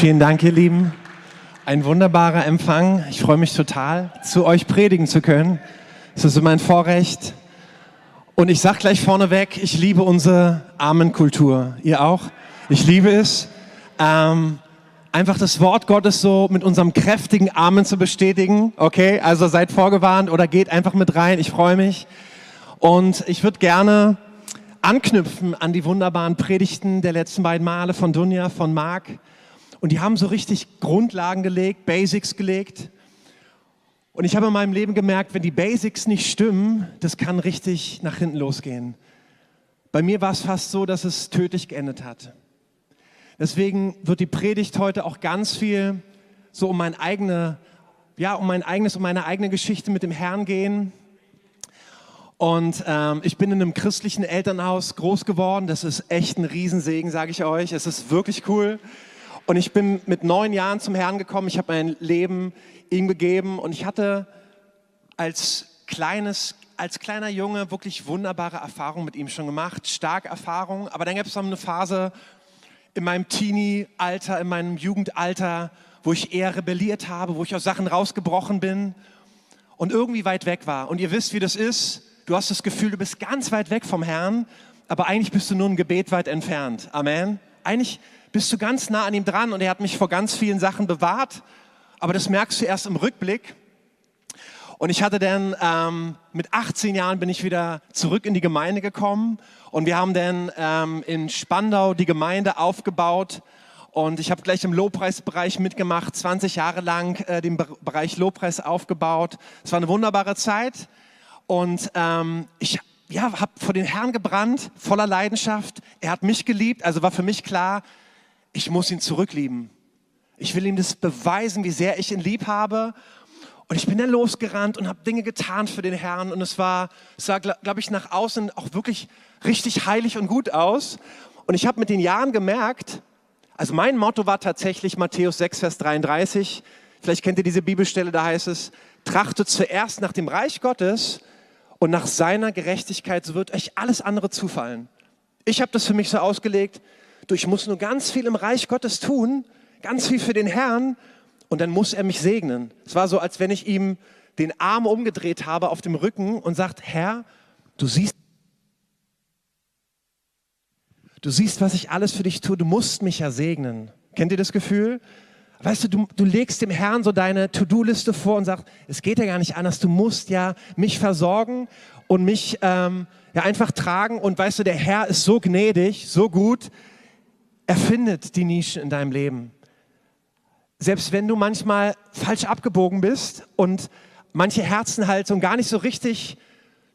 Vielen Dank, ihr Lieben. Ein wunderbarer Empfang. Ich freue mich total, zu euch predigen zu können. Es ist mein Vorrecht. Und ich sage gleich vorneweg, ich liebe unsere Armenkultur. Ihr auch? Ich liebe es, ähm, einfach das Wort Gottes so mit unserem kräftigen Amen zu bestätigen. Okay, also seid vorgewarnt oder geht einfach mit rein. Ich freue mich. Und ich würde gerne anknüpfen an die wunderbaren Predigten der letzten beiden Male von Dunja, von Marc. Und die haben so richtig Grundlagen gelegt, Basics gelegt. Und ich habe in meinem Leben gemerkt, wenn die Basics nicht stimmen, das kann richtig nach hinten losgehen. Bei mir war es fast so, dass es tödlich geendet hat. Deswegen wird die Predigt heute auch ganz viel so um mein eigene, ja, um mein eigenes, um meine eigene Geschichte mit dem Herrn gehen. Und ähm, ich bin in einem christlichen Elternhaus groß geworden. Das ist echt ein Riesensegen, sage ich euch. Es ist wirklich cool. Und ich bin mit neun Jahren zum Herrn gekommen. Ich habe mein Leben ihm gegeben und ich hatte als kleines, als kleiner Junge wirklich wunderbare Erfahrungen mit ihm schon gemacht, starke Erfahrungen. Aber dann gab es noch eine Phase in meinem Teenie-Alter, in meinem Jugendalter, wo ich eher rebelliert habe, wo ich aus Sachen rausgebrochen bin und irgendwie weit weg war. Und ihr wisst, wie das ist. Du hast das Gefühl, du bist ganz weit weg vom Herrn, aber eigentlich bist du nur ein Gebet weit entfernt. Amen. Eigentlich bist du ganz nah an ihm dran und er hat mich vor ganz vielen Sachen bewahrt, aber das merkst du erst im Rückblick. Und ich hatte dann ähm, mit 18 Jahren bin ich wieder zurück in die Gemeinde gekommen und wir haben dann ähm, in Spandau die Gemeinde aufgebaut und ich habe gleich im Lobpreisbereich mitgemacht, 20 Jahre lang äh, den Be Bereich Lobpreis aufgebaut. Es war eine wunderbare Zeit und ähm, ich ja, habe vor den Herrn gebrannt, voller Leidenschaft. Er hat mich geliebt, also war für mich klar, ich muss ihn zurücklieben. Ich will ihm das beweisen, wie sehr ich ihn lieb habe. Und ich bin dann losgerannt und habe Dinge getan für den Herrn. Und es war, es sah, glaube ich, nach außen auch wirklich richtig heilig und gut aus. Und ich habe mit den Jahren gemerkt, also mein Motto war tatsächlich Matthäus 6, Vers 33. Vielleicht kennt ihr diese Bibelstelle, da heißt es, trachtet zuerst nach dem Reich Gottes und nach seiner Gerechtigkeit, so wird euch alles andere zufallen. Ich habe das für mich so ausgelegt, du, ich muss nur ganz viel im Reich Gottes tun, ganz viel für den Herrn und dann muss er mich segnen. Es war so, als wenn ich ihm den Arm umgedreht habe auf dem Rücken und sagt, Herr, du siehst, du siehst, was ich alles für dich tue, du musst mich ja segnen. Kennt ihr das Gefühl? Weißt du, du, du legst dem Herrn so deine To-Do-Liste vor und sagst, es geht ja gar nicht anders, du musst ja mich versorgen und mich ähm, ja einfach tragen. Und weißt du, der Herr ist so gnädig, so gut, er findet die Nischen in deinem Leben. Selbst wenn du manchmal falsch abgebogen bist und manche Herzenhaltung gar nicht so richtig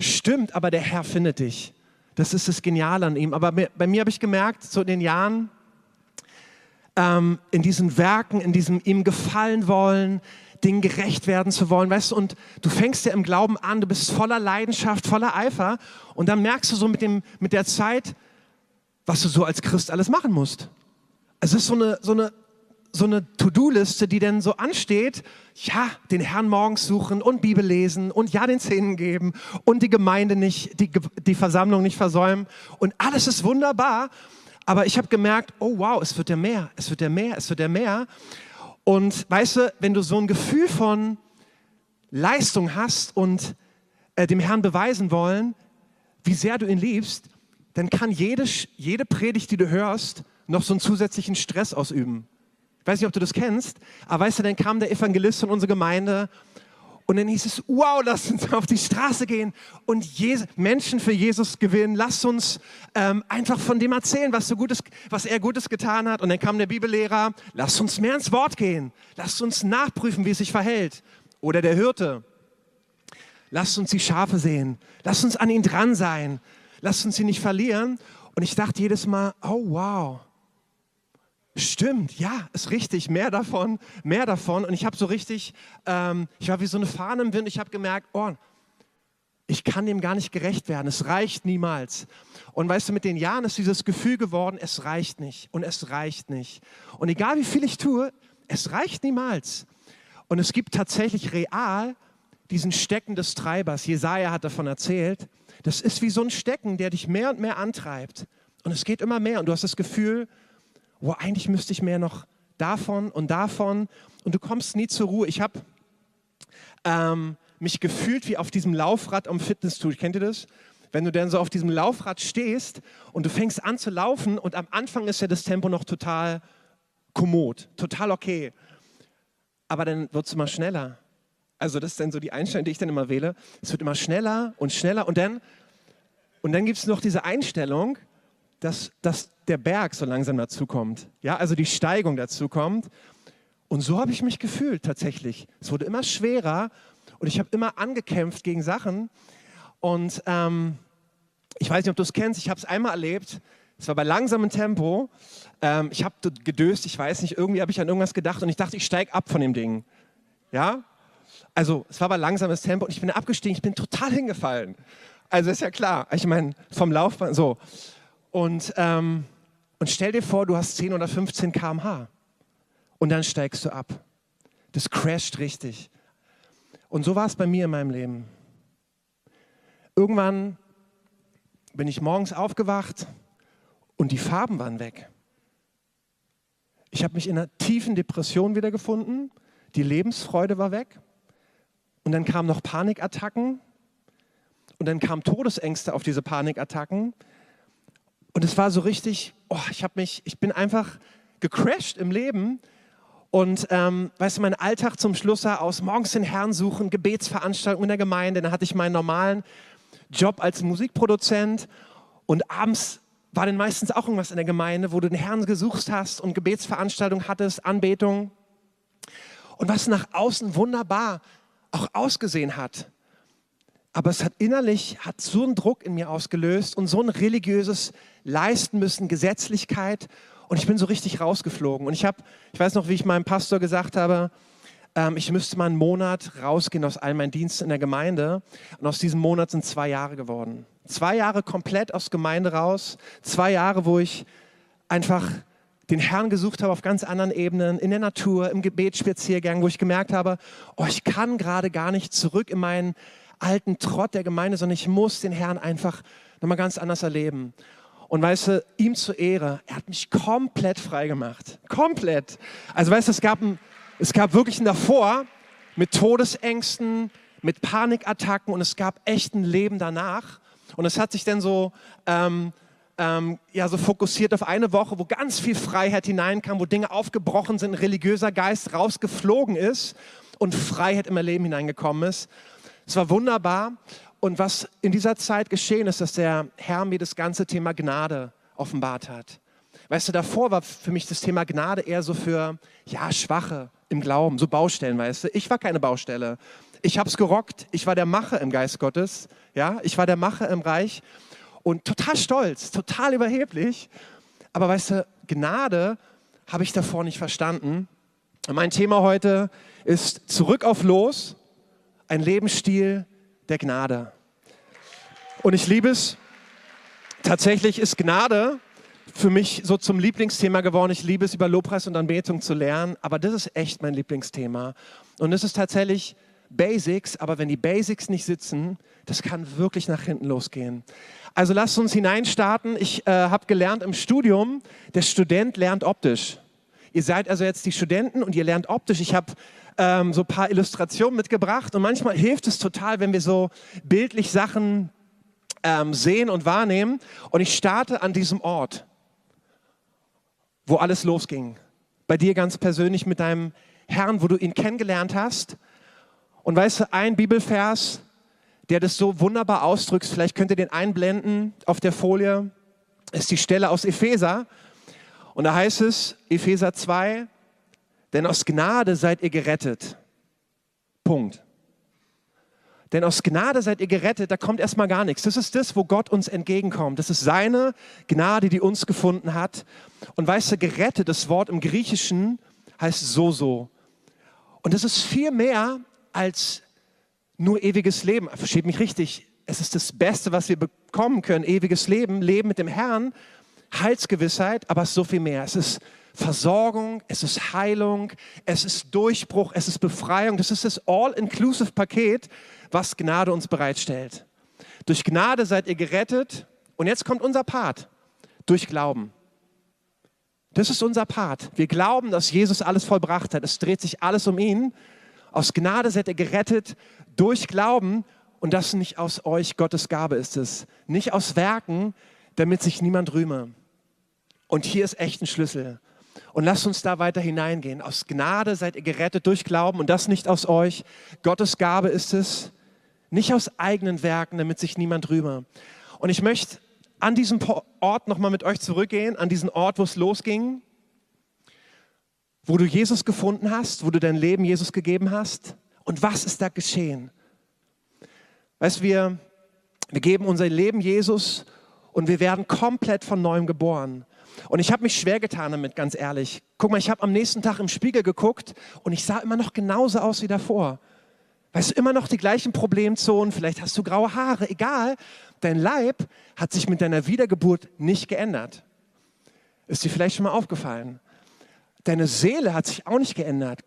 stimmt, aber der Herr findet dich. Das ist das Geniale an ihm. Aber bei mir habe ich gemerkt, so in den Jahren, ähm, in diesen Werken, in diesem ihm gefallen wollen, Dingen gerecht werden zu wollen, weißt du, und du fängst ja im Glauben an, du bist voller Leidenschaft, voller Eifer und dann merkst du so mit, dem, mit der Zeit, was du so als Christ alles machen musst. Es ist so eine, so eine, so eine To-Do-Liste, die dann so ansteht, ja, den Herrn morgens suchen und Bibel lesen und ja, den Zähnen geben und die Gemeinde nicht, die, die Versammlung nicht versäumen und alles ist wunderbar. Aber ich habe gemerkt, oh wow, es wird ja mehr, es wird ja mehr, es wird ja mehr. Und weißt du, wenn du so ein Gefühl von Leistung hast und äh, dem Herrn beweisen wollen, wie sehr du ihn liebst, dann kann jede, jede Predigt, die du hörst, noch so einen zusätzlichen Stress ausüben. Ich weiß nicht, ob du das kennst, aber weißt du, dann kam der Evangelist von unserer Gemeinde und dann hieß es, wow, lass uns auf die Straße gehen und Jesus, Menschen für Jesus gewinnen. Lass uns ähm, einfach von dem erzählen, was, so Gutes, was er Gutes getan hat. Und dann kam der Bibellehrer, lass uns mehr ins Wort gehen. Lass uns nachprüfen, wie es sich verhält. Oder der Hirte, lass uns die Schafe sehen. Lass uns an ihn dran sein lasst uns sie nicht verlieren. Und ich dachte jedes Mal, oh wow, stimmt, ja, ist richtig, mehr davon, mehr davon. Und ich habe so richtig, ähm, ich war wie so eine Fahne im Wind, ich habe gemerkt, oh, ich kann dem gar nicht gerecht werden, es reicht niemals. Und weißt du, mit den Jahren ist dieses Gefühl geworden, es reicht nicht und es reicht nicht. Und egal wie viel ich tue, es reicht niemals. Und es gibt tatsächlich real diesen Stecken des Treibers. Jesaja hat davon erzählt. Das ist wie so ein Stecken, der dich mehr und mehr antreibt. Und es geht immer mehr. Und du hast das Gefühl, oh, eigentlich müsste ich mehr noch davon und davon und du kommst nie zur Ruhe. Ich habe ähm, mich gefühlt wie auf diesem Laufrad am Fitnessstudio. Kennt ihr das? Wenn du dann so auf diesem Laufrad stehst und du fängst an zu laufen und am Anfang ist ja das Tempo noch total kommod, total okay. Aber dann wird es immer schneller. Also das ist dann so die Einstellung, die ich dann immer wähle. Es wird immer schneller und schneller und dann, und dann gibt es noch diese Einstellung, dass, dass der Berg so langsam dazu kommt. Ja, also die Steigung dazu kommt. Und so habe ich mich gefühlt tatsächlich. Es wurde immer schwerer und ich habe immer angekämpft gegen Sachen. Und ähm, ich weiß nicht, ob du es kennst, ich habe es einmal erlebt. Es war bei langsamem Tempo. Ähm, ich habe gedöst, ich weiß nicht, irgendwie habe ich an irgendwas gedacht und ich dachte, ich steige ab von dem Ding. Ja? Also, es war bei langsames Tempo und ich bin abgestiegen, ich bin total hingefallen. Also, ist ja klar. Ich meine, vom Laufbahn, so. Und, ähm, und stell dir vor, du hast 10 oder 15 km/h und dann steigst du ab. Das crasht richtig. Und so war es bei mir in meinem Leben. Irgendwann bin ich morgens aufgewacht und die Farben waren weg. Ich habe mich in einer tiefen Depression wiedergefunden. Die Lebensfreude war weg. Und dann kamen noch Panikattacken. Und dann kamen Todesängste auf diese Panikattacken. Und es war so richtig, oh, ich habe mich, ich bin einfach gecrashed im Leben. Und ähm, weißt du, mein Alltag zum Schluss sah aus, morgens den Herrn suchen, Gebetsveranstaltungen in der Gemeinde. Dann hatte ich meinen normalen Job als Musikproduzent. Und abends war dann meistens auch irgendwas in der Gemeinde, wo du den Herrn gesucht hast und Gebetsveranstaltungen hattest, Anbetung. Und was nach außen wunderbar auch ausgesehen hat. Aber es hat innerlich, hat so einen Druck in mir ausgelöst und so ein religiöses Leisten müssen, Gesetzlichkeit. Und ich bin so richtig rausgeflogen. Und ich habe, ich weiß noch, wie ich meinem Pastor gesagt habe, ähm, ich müsste mal einen Monat rausgehen aus all meinen Diensten in der Gemeinde. Und aus diesem Monat sind zwei Jahre geworden. Zwei Jahre komplett aus Gemeinde raus. Zwei Jahre, wo ich einfach den Herrn gesucht habe auf ganz anderen Ebenen, in der Natur, im Gebetsspaziergang, wo ich gemerkt habe, oh, ich kann gerade gar nicht zurück in meinen alten Trott der Gemeinde, sondern ich muss den Herrn einfach nochmal ganz anders erleben. Und weißt du, ihm zur Ehre, er hat mich komplett frei gemacht. Komplett. Also weißt du, es gab, ein, es gab wirklich ein davor mit Todesängsten, mit Panikattacken und es gab echt ein Leben danach. Und es hat sich dann so, ähm, ähm, ja, so fokussiert auf eine Woche, wo ganz viel Freiheit hineinkam, wo Dinge aufgebrochen sind, religiöser Geist rausgeflogen ist und Freiheit in mein Leben hineingekommen ist. Es war wunderbar. Und was in dieser Zeit geschehen ist, dass der Herr mir das ganze Thema Gnade offenbart hat. Weißt du, davor war für mich das Thema Gnade eher so für, ja, Schwache im Glauben, so Baustellen, weißt du. Ich war keine Baustelle. Ich habe es gerockt. Ich war der Macher im Geist Gottes. Ja, ich war der Macher im Reich und total stolz, total überheblich. Aber weißt du, Gnade habe ich davor nicht verstanden. Mein Thema heute ist zurück auf los, ein Lebensstil der Gnade. Und ich liebe es. Tatsächlich ist Gnade für mich so zum Lieblingsthema geworden. Ich liebe es, über Lobpreis und Anbetung zu lernen, aber das ist echt mein Lieblingsthema. Und es ist tatsächlich Basics, aber wenn die Basics nicht sitzen, das kann wirklich nach hinten losgehen. Also lasst uns hineinstarten. Ich äh, habe gelernt im Studium, der Student lernt optisch. Ihr seid also jetzt die Studenten und ihr lernt optisch. Ich habe ähm, so ein paar Illustrationen mitgebracht und manchmal hilft es total, wenn wir so bildlich Sachen ähm, sehen und wahrnehmen. Und ich starte an diesem Ort, wo alles losging. Bei dir ganz persönlich mit deinem Herrn, wo du ihn kennengelernt hast. Und weißt du, ein Bibelvers, der das so wunderbar ausdrückt, vielleicht könnt ihr den einblenden auf der Folie, ist die Stelle aus Epheser. Und da heißt es, Epheser 2, denn aus Gnade seid ihr gerettet. Punkt. Denn aus Gnade seid ihr gerettet, da kommt erstmal gar nichts. Das ist das, wo Gott uns entgegenkommt. Das ist seine Gnade, die uns gefunden hat. Und weißt du, gerettet, das Wort im Griechischen heißt so so. Und das ist viel mehr als nur ewiges Leben. Versteht mich richtig. Es ist das Beste, was wir bekommen können. Ewiges Leben, Leben mit dem Herrn, Heilsgewissheit, aber so viel mehr. Es ist Versorgung, es ist Heilung, es ist Durchbruch, es ist Befreiung. Das ist das All-Inclusive-Paket, was Gnade uns bereitstellt. Durch Gnade seid ihr gerettet. Und jetzt kommt unser Part. Durch Glauben. Das ist unser Part. Wir glauben, dass Jesus alles vollbracht hat. Es dreht sich alles um ihn. Aus Gnade seid ihr gerettet durch Glauben und das nicht aus euch, Gottes Gabe ist es. Nicht aus Werken, damit sich niemand rühme. Und hier ist echt ein Schlüssel. Und lasst uns da weiter hineingehen. Aus Gnade seid ihr gerettet durch Glauben und das nicht aus euch. Gottes Gabe ist es, nicht aus eigenen Werken, damit sich niemand rühme. Und ich möchte an diesem Ort nochmal mit euch zurückgehen, an diesen Ort, wo es losging, wo du Jesus gefunden hast, wo du dein Leben Jesus gegeben hast. Und was ist da geschehen? Weißt wir, wir geben unser Leben Jesus und wir werden komplett von neuem geboren. Und ich habe mich schwer getan damit, ganz ehrlich. Guck mal, ich habe am nächsten Tag im Spiegel geguckt und ich sah immer noch genauso aus wie davor. Weißt du, immer noch die gleichen Problemzonen, vielleicht hast du graue Haare, egal. Dein Leib hat sich mit deiner Wiedergeburt nicht geändert. Ist dir vielleicht schon mal aufgefallen? Deine Seele hat sich auch nicht geändert.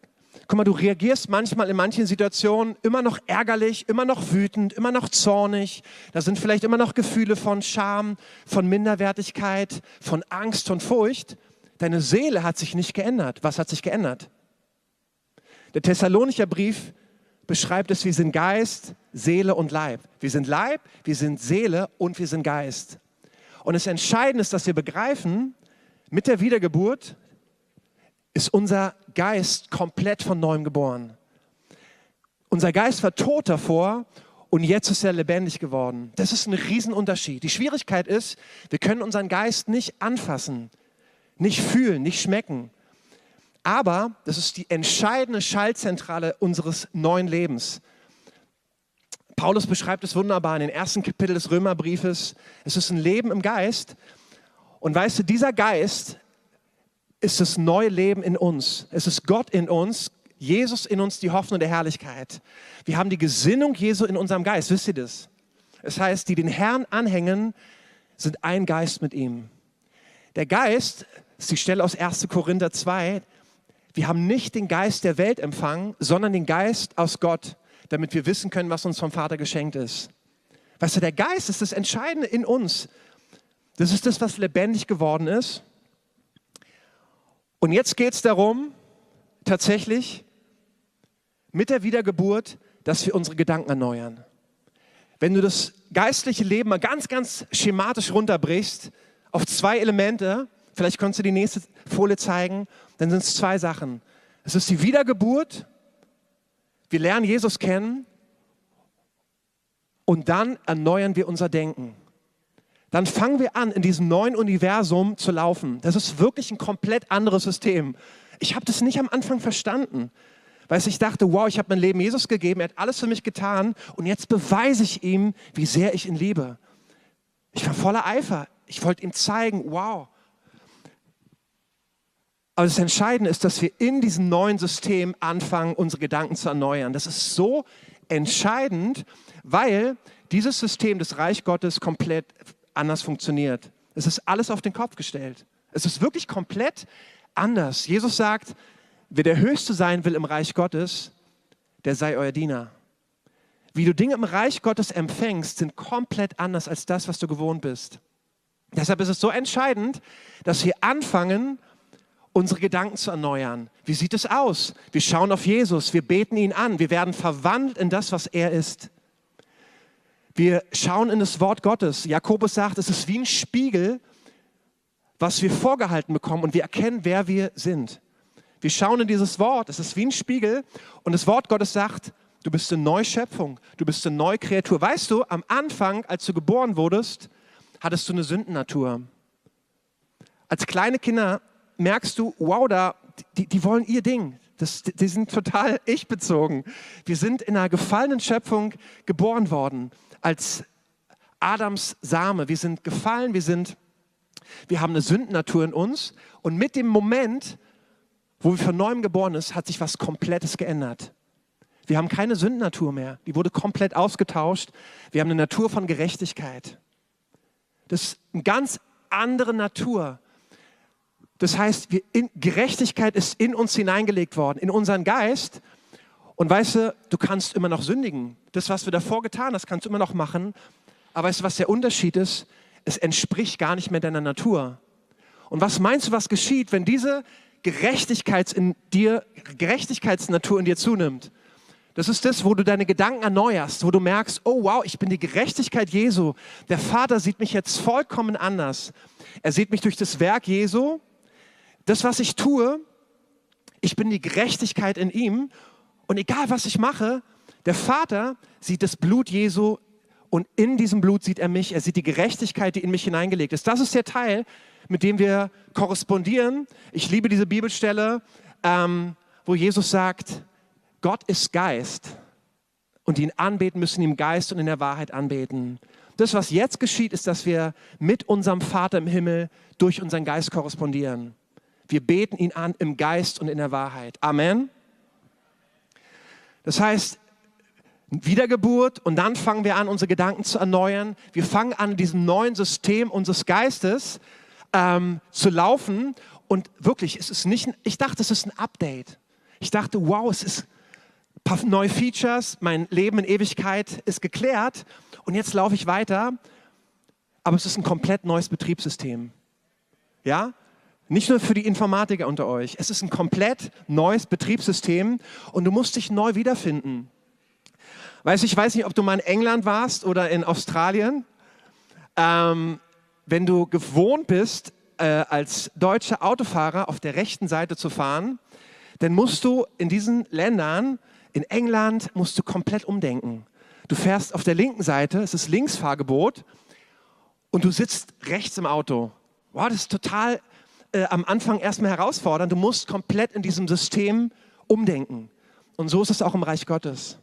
Guck mal, du reagierst manchmal in manchen Situationen immer noch ärgerlich, immer noch wütend, immer noch zornig. Da sind vielleicht immer noch Gefühle von Scham, von Minderwertigkeit, von Angst, von Furcht. Deine Seele hat sich nicht geändert. Was hat sich geändert? Der Thessalonicher Brief beschreibt es, wir sind Geist, Seele und Leib. Wir sind Leib, wir sind Seele und wir sind Geist. Und das Entscheidende ist, dass wir begreifen, mit der Wiedergeburt ist unser Geist komplett von neuem geboren. Unser Geist war tot davor und jetzt ist er lebendig geworden. Das ist ein Riesenunterschied. Die Schwierigkeit ist, wir können unseren Geist nicht anfassen, nicht fühlen, nicht schmecken. Aber das ist die entscheidende Schaltzentrale unseres neuen Lebens. Paulus beschreibt es wunderbar in den ersten Kapitel des Römerbriefes. Es ist ein Leben im Geist. Und weißt du, dieser Geist ist das neue Leben in uns. Es ist Gott in uns, Jesus in uns, die Hoffnung der Herrlichkeit. Wir haben die Gesinnung Jesu in unserem Geist. Wisst ihr das? Es heißt, die den Herrn anhängen, sind ein Geist mit ihm. Der Geist, das ist die Stelle aus 1. Korinther 2, wir haben nicht den Geist der Welt empfangen, sondern den Geist aus Gott, damit wir wissen können, was uns vom Vater geschenkt ist. Weißt du, der Geist ist das Entscheidende in uns. Das ist das, was lebendig geworden ist. Und jetzt geht es darum, tatsächlich mit der Wiedergeburt, dass wir unsere Gedanken erneuern. Wenn du das geistliche Leben mal ganz, ganz schematisch runterbrichst auf zwei Elemente, vielleicht kannst du die nächste Folie zeigen, dann sind es zwei Sachen. Es ist die Wiedergeburt, wir lernen Jesus kennen und dann erneuern wir unser Denken. Dann fangen wir an, in diesem neuen Universum zu laufen. Das ist wirklich ein komplett anderes System. Ich habe das nicht am Anfang verstanden. Weil ich dachte, wow, ich habe mein Leben Jesus gegeben, er hat alles für mich getan und jetzt beweise ich ihm, wie sehr ich ihn liebe. Ich war voller Eifer. Ich wollte ihm zeigen, wow, aber das Entscheidende ist, dass wir in diesem neuen System anfangen, unsere Gedanken zu erneuern. Das ist so entscheidend, weil dieses System des Reich Gottes komplett anders funktioniert. Es ist alles auf den Kopf gestellt. Es ist wirklich komplett anders. Jesus sagt, wer der Höchste sein will im Reich Gottes, der sei euer Diener. Wie du Dinge im Reich Gottes empfängst, sind komplett anders als das, was du gewohnt bist. Deshalb ist es so entscheidend, dass wir anfangen, unsere Gedanken zu erneuern. Wie sieht es aus? Wir schauen auf Jesus, wir beten ihn an, wir werden verwandelt in das, was er ist. Wir schauen in das Wort Gottes. Jakobus sagt, es ist wie ein Spiegel, was wir vorgehalten bekommen und wir erkennen, wer wir sind. Wir schauen in dieses Wort, es ist wie ein Spiegel und das Wort Gottes sagt, du bist eine Neuschöpfung, du bist eine neue Kreatur. Weißt du, am Anfang, als du geboren wurdest, hattest du eine Sündennatur. Als kleine Kinder merkst du, wow, da, die, die wollen ihr Ding. Das, die sind total ich-bezogen. Wir sind in einer gefallenen Schöpfung geboren worden, als Adams Same. Wir sind gefallen, wir, sind, wir haben eine Sündennatur in uns. Und mit dem Moment, wo wir von neuem geboren sind, hat sich was Komplettes geändert. Wir haben keine Sündennatur mehr. Die wurde komplett ausgetauscht. Wir haben eine Natur von Gerechtigkeit. Das ist eine ganz andere Natur das heißt, in, Gerechtigkeit ist in uns hineingelegt worden, in unseren Geist. Und weißt du, du kannst immer noch sündigen. Das, was du davor getan hast, kannst du immer noch machen. Aber weißt du, was der Unterschied ist? Es entspricht gar nicht mehr deiner Natur. Und was meinst du, was geschieht, wenn diese Gerechtigkeits in dir, Gerechtigkeitsnatur in dir zunimmt? Das ist das, wo du deine Gedanken erneuerst, wo du merkst, oh wow, ich bin die Gerechtigkeit Jesu. Der Vater sieht mich jetzt vollkommen anders. Er sieht mich durch das Werk Jesu. Das, was ich tue, ich bin die Gerechtigkeit in ihm. Und egal, was ich mache, der Vater sieht das Blut Jesu und in diesem Blut sieht er mich. Er sieht die Gerechtigkeit, die in mich hineingelegt ist. Das ist der Teil, mit dem wir korrespondieren. Ich liebe diese Bibelstelle, ähm, wo Jesus sagt, Gott ist Geist und die ihn anbeten müssen, ihm Geist und in der Wahrheit anbeten. Das, was jetzt geschieht, ist, dass wir mit unserem Vater im Himmel durch unseren Geist korrespondieren. Wir beten ihn an im Geist und in der Wahrheit. Amen. Das heißt, Wiedergeburt und dann fangen wir an, unsere Gedanken zu erneuern. Wir fangen an, diesem neuen System unseres Geistes ähm, zu laufen. Und wirklich, es ist nicht, ich dachte, es ist ein Update. Ich dachte, wow, es ist paar neue Features, mein Leben in Ewigkeit ist geklärt und jetzt laufe ich weiter. Aber es ist ein komplett neues Betriebssystem. Ja? Nicht nur für die Informatiker unter euch. Es ist ein komplett neues Betriebssystem und du musst dich neu wiederfinden. Weißt, ich weiß nicht, ob du mal in England warst oder in Australien. Ähm, wenn du gewohnt bist, äh, als deutscher Autofahrer auf der rechten Seite zu fahren, dann musst du in diesen Ländern in England musst du komplett umdenken. Du fährst auf der linken Seite, es ist Linksfahrgebot und du sitzt rechts im Auto. Wow, das ist total äh, am Anfang erstmal herausfordernd. Du musst komplett in diesem System umdenken. Und so ist es auch im Reich Gottes.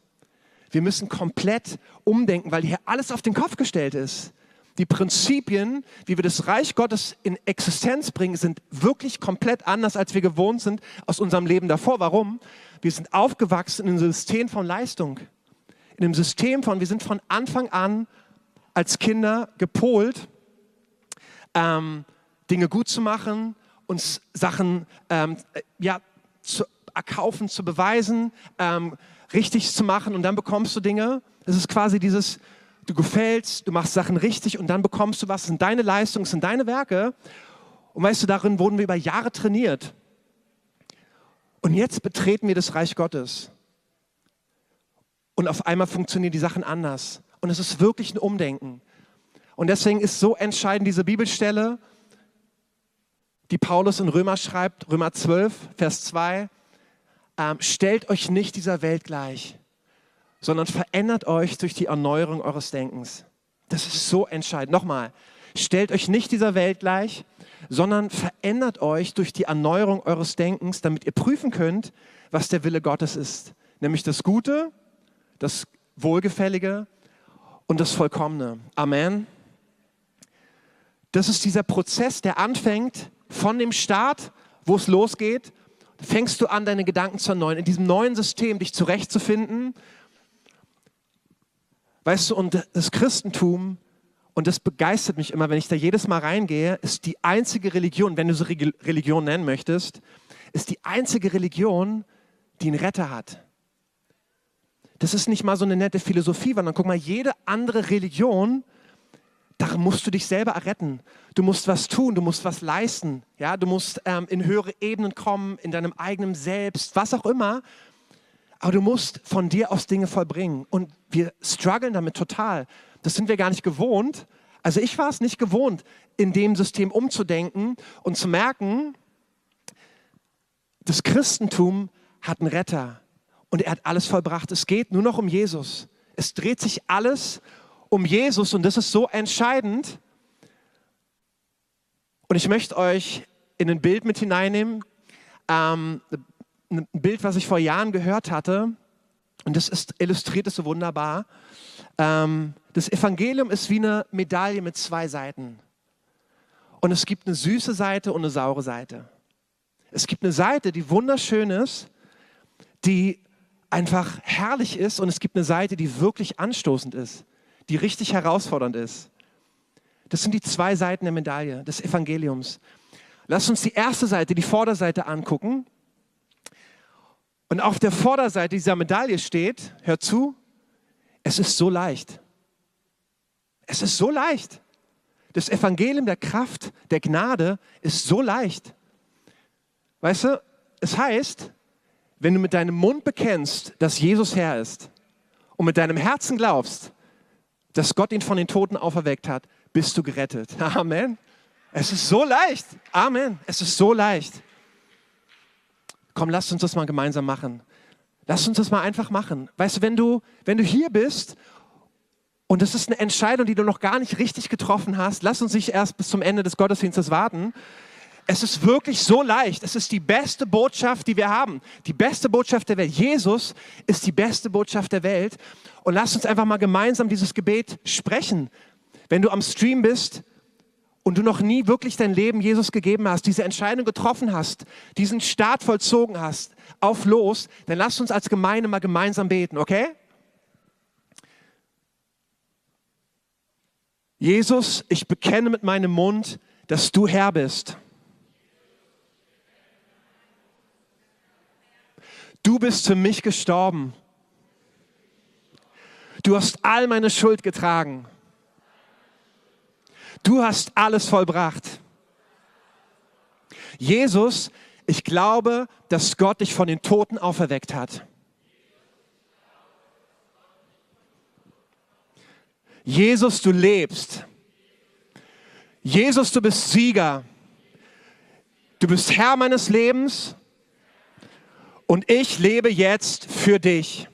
Wir müssen komplett umdenken, weil hier alles auf den Kopf gestellt ist. Die Prinzipien, wie wir das Reich Gottes in Existenz bringen, sind wirklich komplett anders, als wir gewohnt sind aus unserem Leben davor. Warum? Wir sind aufgewachsen in einem System von Leistung. In einem System von, wir sind von Anfang an als Kinder gepolt, ähm, Dinge gut zu machen, uns Sachen ähm, ja, zu erkaufen, zu beweisen, ähm, richtig zu machen und dann bekommst du Dinge. Es ist quasi dieses, du gefällst, du machst Sachen richtig und dann bekommst du was. Es sind deine Leistungen, es sind deine Werke. Und weißt du, darin wurden wir über Jahre trainiert. Und jetzt betreten wir das Reich Gottes. Und auf einmal funktionieren die Sachen anders. Und es ist wirklich ein Umdenken. Und deswegen ist so entscheidend diese Bibelstelle, die Paulus in Römer schreibt, Römer 12, Vers 2, ähm, stellt euch nicht dieser Welt gleich, sondern verändert euch durch die Erneuerung eures Denkens. Das ist so entscheidend. Nochmal, stellt euch nicht dieser Welt gleich, sondern verändert euch durch die Erneuerung eures Denkens, damit ihr prüfen könnt, was der Wille Gottes ist. Nämlich das Gute, das Wohlgefällige und das Vollkommene. Amen. Das ist dieser Prozess, der anfängt von dem Start, wo es losgeht, fängst du an, deine Gedanken zu erneuern, in diesem neuen System dich zurechtzufinden Weißt du, und das Christentum, und das begeistert mich immer, wenn ich da jedes Mal reingehe, ist die einzige Religion, wenn du so Religion nennen möchtest, ist die einzige Religion, die einen Retter hat. Das ist nicht mal so eine nette Philosophie, sondern guck mal, jede andere Religion, darin musst du dich selber erretten. Du musst was tun, du musst was leisten. Ja, du musst ähm, in höhere Ebenen kommen, in deinem eigenen Selbst, was auch immer. Aber du musst von dir aus Dinge vollbringen. Und wir strugglen damit total. Das sind wir gar nicht gewohnt. Also ich war es nicht gewohnt, in dem System umzudenken und zu merken, das Christentum hat einen Retter und er hat alles vollbracht. Es geht nur noch um Jesus. Es dreht sich alles um Jesus und das ist so entscheidend. Und ich möchte euch in ein Bild mit hineinnehmen. Ähm, ein Bild, was ich vor Jahren gehört hatte, und das ist, illustriert es so wunderbar. Ähm, das Evangelium ist wie eine Medaille mit zwei Seiten. Und es gibt eine süße Seite und eine saure Seite. Es gibt eine Seite, die wunderschön ist, die einfach herrlich ist, und es gibt eine Seite, die wirklich anstoßend ist, die richtig herausfordernd ist. Das sind die zwei Seiten der Medaille des Evangeliums. Lass uns die erste Seite, die Vorderseite angucken. Und auf der Vorderseite dieser Medaille steht, hör zu, es ist so leicht. Es ist so leicht. Das Evangelium der Kraft, der Gnade ist so leicht. Weißt du, es heißt, wenn du mit deinem Mund bekennst, dass Jesus Herr ist und mit deinem Herzen glaubst, dass Gott ihn von den Toten auferweckt hat, bist du gerettet. Amen. Es ist so leicht. Amen. Es ist so leicht. Komm, lass uns das mal gemeinsam machen. Lass uns das mal einfach machen. Weißt du, wenn du, wenn du hier bist und es ist eine Entscheidung, die du noch gar nicht richtig getroffen hast, lass uns nicht erst bis zum Ende des Gottesdienstes warten. Es ist wirklich so leicht. Es ist die beste Botschaft, die wir haben. Die beste Botschaft der Welt. Jesus ist die beste Botschaft der Welt. Und lass uns einfach mal gemeinsam dieses Gebet sprechen. Wenn du am Stream bist und du noch nie wirklich dein Leben Jesus gegeben hast, diese Entscheidung getroffen hast, diesen Start vollzogen hast, auf los, dann lass uns als Gemeinde mal gemeinsam beten, okay? Jesus, ich bekenne mit meinem Mund, dass du Herr bist. Du bist für mich gestorben. Du hast all meine Schuld getragen. Du hast alles vollbracht. Jesus, ich glaube, dass Gott dich von den Toten auferweckt hat. Jesus, du lebst. Jesus, du bist Sieger. Du bist Herr meines Lebens und ich lebe jetzt für dich.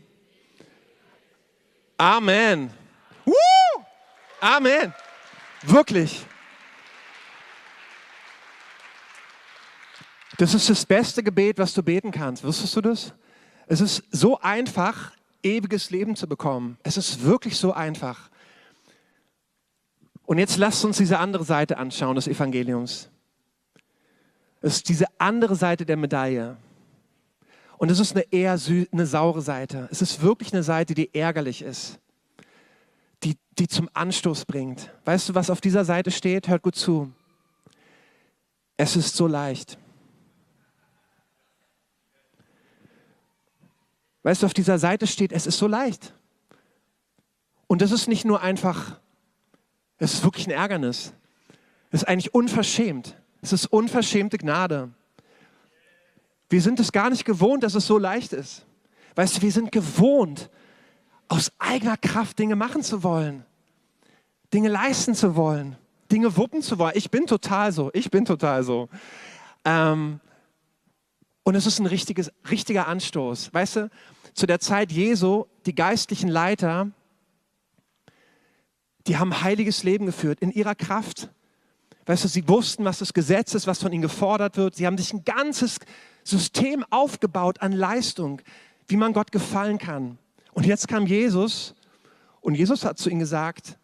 Amen. Woo! Amen. Wirklich. Das ist das beste Gebet, was du beten kannst. Wusstest du das? Es ist so einfach, ewiges Leben zu bekommen. Es ist wirklich so einfach. Und jetzt lasst uns diese andere Seite anschauen des Evangeliums. Es ist diese andere Seite der Medaille. Und es ist eine eher eine saure Seite. Es ist wirklich eine Seite, die ärgerlich ist, die, die zum Anstoß bringt. Weißt du, was auf dieser Seite steht? Hört gut zu. Es ist so leicht. Weißt du, auf dieser Seite steht, es ist so leicht. Und das ist nicht nur einfach, es ist wirklich ein Ärgernis. Es ist eigentlich unverschämt. Es ist unverschämte Gnade. Wir sind es gar nicht gewohnt, dass es so leicht ist. Weißt du, wir sind gewohnt, aus eigener Kraft Dinge machen zu wollen, Dinge leisten zu wollen, Dinge wuppen zu wollen. Ich bin total so, ich bin total so. Ähm, und es ist ein richtiges, richtiger Anstoß. Weißt du, zu der Zeit Jesu, die geistlichen Leiter, die haben heiliges Leben geführt in ihrer Kraft. Weißt du, sie wussten, was das Gesetz ist, was von ihnen gefordert wird. Sie haben sich ein ganzes System aufgebaut an Leistung, wie man Gott gefallen kann. Und jetzt kam Jesus und Jesus hat zu ihnen gesagt,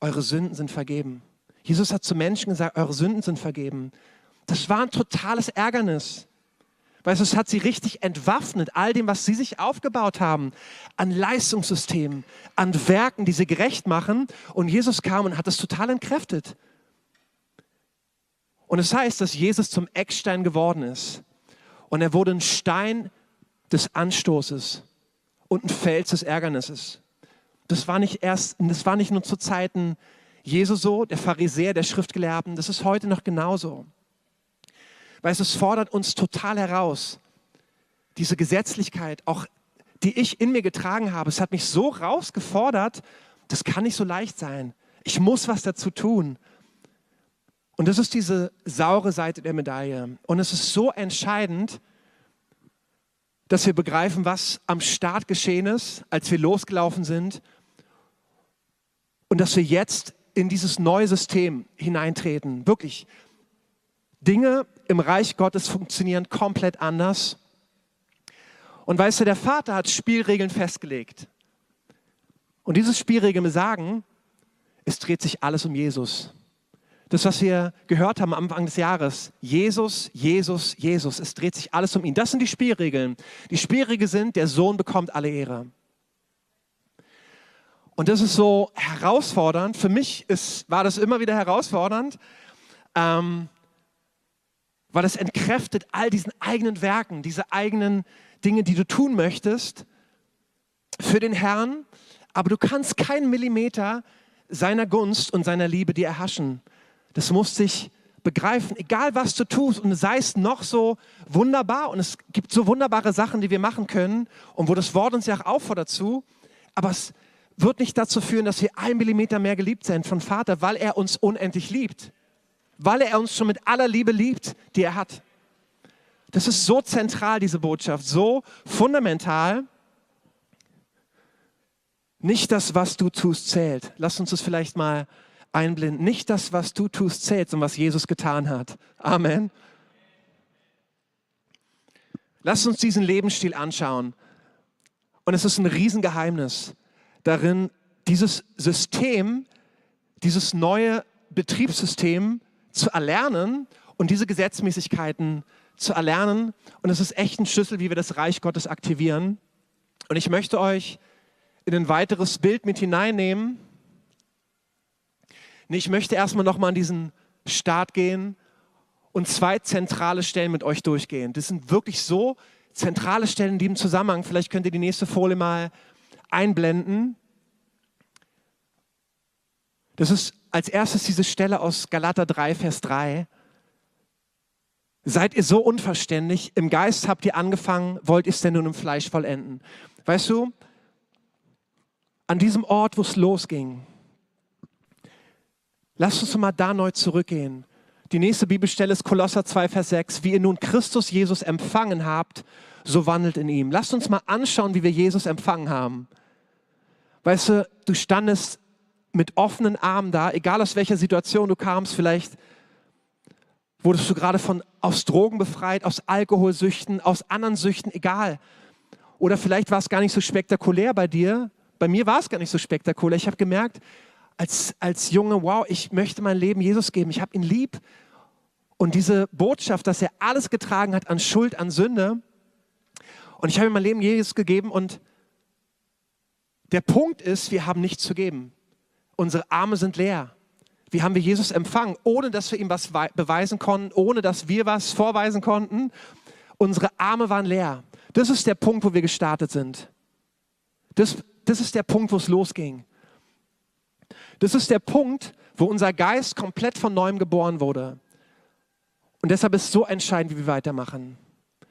eure Sünden sind vergeben. Jesus hat zu Menschen gesagt, eure Sünden sind vergeben. Das war ein totales Ärgernis. Weißt du, es hat sie richtig entwaffnet, all dem, was sie sich aufgebaut haben, an Leistungssystemen, an Werken, die sie gerecht machen. Und Jesus kam und hat das total entkräftet. Und es heißt, dass Jesus zum Eckstein geworden ist. Und er wurde ein Stein des Anstoßes und ein Fels des Ärgernisses. Das war nicht erst, das war nicht nur zu Zeiten Jesu so, der Pharisäer, der Schriftgelehrten, das ist heute noch genauso. Weil es fordert uns total heraus, diese Gesetzlichkeit, auch die ich in mir getragen habe, es hat mich so rausgefordert, das kann nicht so leicht sein. Ich muss was dazu tun. Und das ist diese saure Seite der Medaille. Und es ist so entscheidend, dass wir begreifen, was am Start geschehen ist, als wir losgelaufen sind. Und dass wir jetzt in dieses neue System hineintreten. Wirklich. Dinge im Reich Gottes funktionieren komplett anders. Und weißt du, der Vater hat Spielregeln festgelegt. Und diese Spielregeln sagen, es dreht sich alles um Jesus. Das, was wir gehört haben am Anfang des Jahres. Jesus, Jesus, Jesus. Es dreht sich alles um ihn. Das sind die Spielregeln. Die Spielregeln sind, der Sohn bekommt alle Ehre. Und das ist so herausfordernd. Für mich ist, war das immer wieder herausfordernd, ähm, weil es entkräftet all diesen eigenen Werken, diese eigenen Dinge, die du tun möchtest für den Herrn. Aber du kannst keinen Millimeter seiner Gunst und seiner Liebe dir erhaschen Das muss sich begreifen, egal was du tust und sei es noch so wunderbar und es gibt so wunderbare Sachen, die wir machen können und wo das Wort uns ja auch auffordert dazu, aber es wird nicht dazu führen, dass wir ein Millimeter mehr geliebt sind von Vater, weil er uns unendlich liebt, weil er uns schon mit aller Liebe liebt, die er hat. Das ist so zentral, diese Botschaft, so fundamental. Nicht das, was du tust, zählt. Lass uns das vielleicht mal einblenden. Nicht das, was du tust, zählt, sondern was Jesus getan hat. Amen. Lass uns diesen Lebensstil anschauen. Und es ist ein Riesengeheimnis darin, dieses System, dieses neue Betriebssystem zu erlernen und diese Gesetzmäßigkeiten zu erlernen. Und es ist echt ein Schlüssel, wie wir das Reich Gottes aktivieren. Und ich möchte euch in ein weiteres Bild mit hineinnehmen. Ich möchte erstmal nochmal an diesen Start gehen und zwei zentrale Stellen mit euch durchgehen. Das sind wirklich so zentrale Stellen in diesem Zusammenhang. Vielleicht könnt ihr die nächste Folie mal einblenden. Das ist als erstes diese Stelle aus Galater 3, Vers 3. Seid ihr so unverständlich? Im Geist habt ihr angefangen, wollt ihr es denn nun im Fleisch vollenden? Weißt du, an diesem Ort, wo es losging, lasst uns mal da neu zurückgehen. Die nächste Bibelstelle ist Kolosser 2, Vers 6. Wie ihr nun Christus Jesus empfangen habt, so wandelt in ihm. Lasst uns mal anschauen, wie wir Jesus empfangen haben. Weißt du, du standest mit offenen Armen da, egal aus welcher Situation du kamst, vielleicht wurdest du gerade von aus Drogen befreit, aus Alkoholsüchten, aus anderen Süchten, egal. Oder vielleicht war es gar nicht so spektakulär bei dir. Bei mir war es gar nicht so spektakulär. Ich habe gemerkt, als, als Junge, wow, ich möchte mein Leben Jesus geben. Ich habe ihn lieb. Und diese Botschaft, dass er alles getragen hat an Schuld, an Sünde. Und ich habe ihm mein Leben Jesus gegeben. Und der Punkt ist, wir haben nichts zu geben. Unsere Arme sind leer. Wie haben wir Jesus empfangen, ohne dass wir ihm was beweisen konnten, ohne dass wir was vorweisen konnten? Unsere Arme waren leer. Das ist der Punkt, wo wir gestartet sind. Das, das ist der Punkt, wo es losging. Das ist der Punkt, wo unser Geist komplett von neuem geboren wurde. Und deshalb ist es so entscheidend, wie wir weitermachen.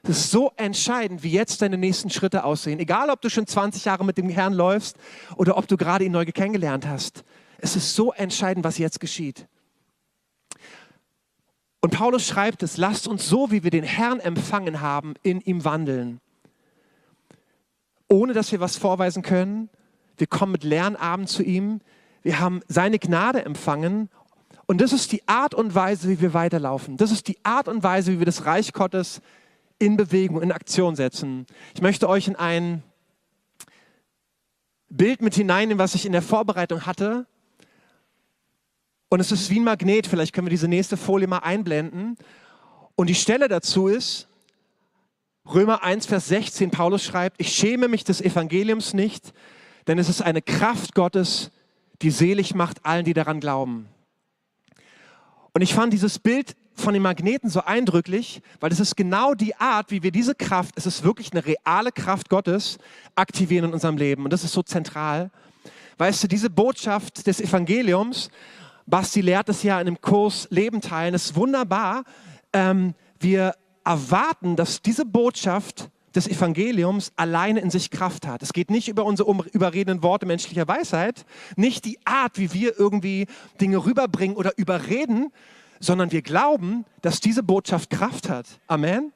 Es ist so entscheidend, wie jetzt deine nächsten Schritte aussehen. Egal, ob du schon 20 Jahre mit dem Herrn läufst oder ob du gerade ihn neu kennengelernt hast. Es ist so entscheidend, was jetzt geschieht. Und Paulus schreibt es, lasst uns so, wie wir den Herrn empfangen haben, in ihm wandeln. Ohne dass wir was vorweisen können. Wir kommen mit Lernabend zu ihm. Wir haben seine Gnade empfangen. Und das ist die Art und Weise, wie wir weiterlaufen. Das ist die Art und Weise, wie wir das Reich Gottes in Bewegung, in Aktion setzen. Ich möchte euch in ein Bild mit hineinnehmen, was ich in der Vorbereitung hatte. Und es ist wie ein Magnet. Vielleicht können wir diese nächste Folie mal einblenden. Und die Stelle dazu ist Römer 1, Vers 16. Paulus schreibt, ich schäme mich des Evangeliums nicht, denn es ist eine Kraft Gottes, die selig macht allen, die daran glauben. Und ich fand dieses Bild von den Magneten so eindrücklich, weil es ist genau die Art, wie wir diese Kraft, es ist wirklich eine reale Kraft Gottes, aktivieren in unserem Leben. Und das ist so zentral. Weißt du, diese Botschaft des Evangeliums, Basti lehrt es ja in dem Kurs Leben teilen. Ist wunderbar. Ähm, wir erwarten, dass diese Botschaft des Evangeliums alleine in sich Kraft hat. Es geht nicht über unsere überredenden Worte menschlicher Weisheit, nicht die Art, wie wir irgendwie Dinge rüberbringen oder überreden, sondern wir glauben, dass diese Botschaft Kraft hat. Amen.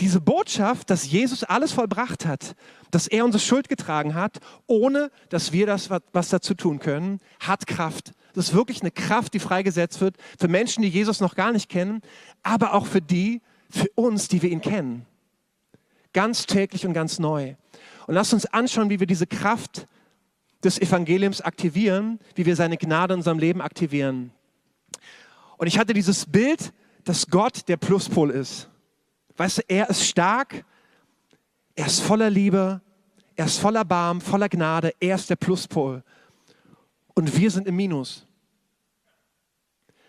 Diese Botschaft, dass Jesus alles vollbracht hat, dass er unsere Schuld getragen hat, ohne dass wir das was dazu tun können, hat Kraft. Das ist wirklich eine Kraft, die freigesetzt wird für Menschen, die Jesus noch gar nicht kennen, aber auch für die, für uns, die wir ihn kennen. Ganz täglich und ganz neu. Und lasst uns anschauen, wie wir diese Kraft des Evangeliums aktivieren, wie wir seine Gnade in unserem Leben aktivieren. Und ich hatte dieses Bild, dass Gott der Pluspol ist. Weißt du, er ist stark, er ist voller Liebe, er ist voller Barm, voller Gnade, er ist der Pluspol. Und wir sind im Minus.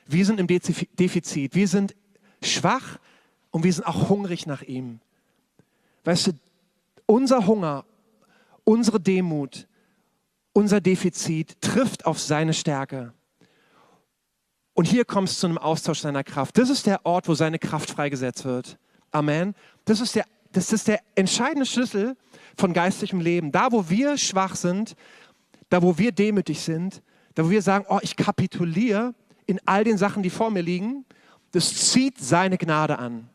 Wir sind im Defizit. Wir sind schwach und wir sind auch hungrig nach ihm. Weißt du, unser Hunger, unsere Demut, unser Defizit trifft auf seine Stärke. Und hier kommst du zu einem Austausch seiner Kraft. Das ist der Ort, wo seine Kraft freigesetzt wird. Amen. Das ist der, das ist der entscheidende Schlüssel von geistlichem Leben. Da, wo wir schwach sind, da, wo wir demütig sind, da, wo wir sagen, oh, ich kapituliere in all den Sachen, die vor mir liegen, das zieht seine Gnade an.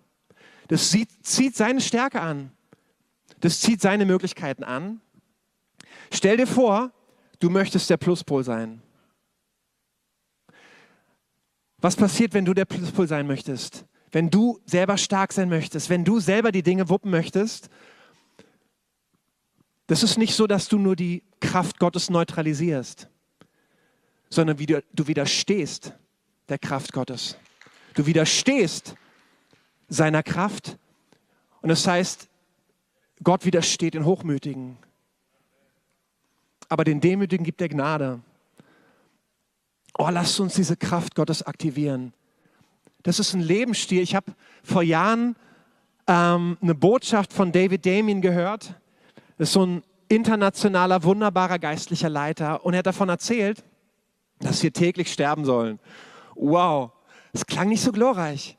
Das zieht, zieht seine Stärke an. Das zieht seine Möglichkeiten an. Stell dir vor, du möchtest der Pluspol sein. Was passiert, wenn du der Pluspol sein möchtest? Wenn du selber stark sein möchtest, wenn du selber die Dinge wuppen möchtest? Das ist nicht so, dass du nur die Kraft Gottes neutralisierst, sondern wie du, du widerstehst der Kraft Gottes. Du widerstehst seiner Kraft. Und das heißt, Gott widersteht den Hochmütigen. Aber den Demütigen gibt er Gnade. Oh, lasst uns diese Kraft Gottes aktivieren. Das ist ein Lebensstil. Ich habe vor Jahren ähm, eine Botschaft von David Damien gehört. Das ist so ein internationaler, wunderbarer geistlicher Leiter. Und er hat davon erzählt, dass wir täglich sterben sollen. Wow, es klang nicht so glorreich.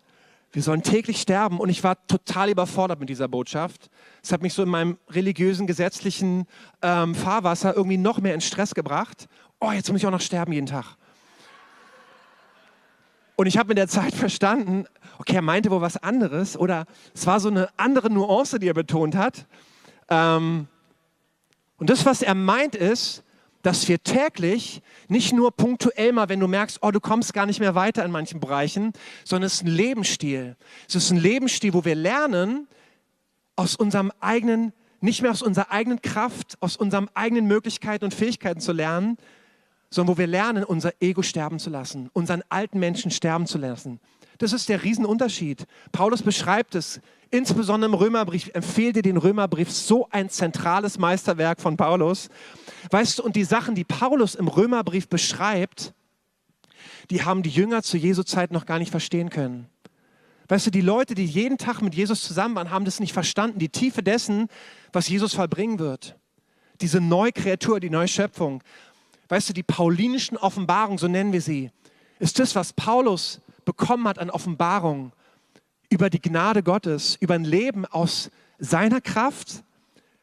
Wir sollen täglich sterben. Und ich war total überfordert mit dieser Botschaft. Es hat mich so in meinem religiösen, gesetzlichen ähm, Fahrwasser irgendwie noch mehr in Stress gebracht. Oh, jetzt muss ich auch noch sterben jeden Tag. Und ich habe mit der Zeit verstanden, okay, er meinte wohl was anderes oder es war so eine andere Nuance, die er betont hat. Ähm, und das, was er meint, ist, dass wir täglich, nicht nur punktuell mal, wenn du merkst, oh, du kommst gar nicht mehr weiter in manchen Bereichen, sondern es ist ein Lebensstil. Es ist ein Lebensstil, wo wir lernen, aus unserem eigenen, nicht mehr aus unserer eigenen Kraft, aus unseren eigenen Möglichkeiten und Fähigkeiten zu lernen, sondern wo wir lernen, unser Ego sterben zu lassen, unseren alten Menschen sterben zu lassen. Das ist der Riesenunterschied. Paulus beschreibt es, insbesondere im Römerbrief, empfehle dir den Römerbrief, so ein zentrales Meisterwerk von Paulus. Weißt du, und die Sachen, die Paulus im Römerbrief beschreibt, die haben die Jünger zu Jesu Zeit noch gar nicht verstehen können. Weißt du, die Leute, die jeden Tag mit Jesus zusammen waren, haben das nicht verstanden, die Tiefe dessen, was Jesus vollbringen wird. Diese Neukreatur, die Neuschöpfung. Weißt du, die paulinischen Offenbarungen, so nennen wir sie, ist das, was Paulus bekommen hat an Offenbarung über die Gnade Gottes, über ein Leben aus seiner Kraft.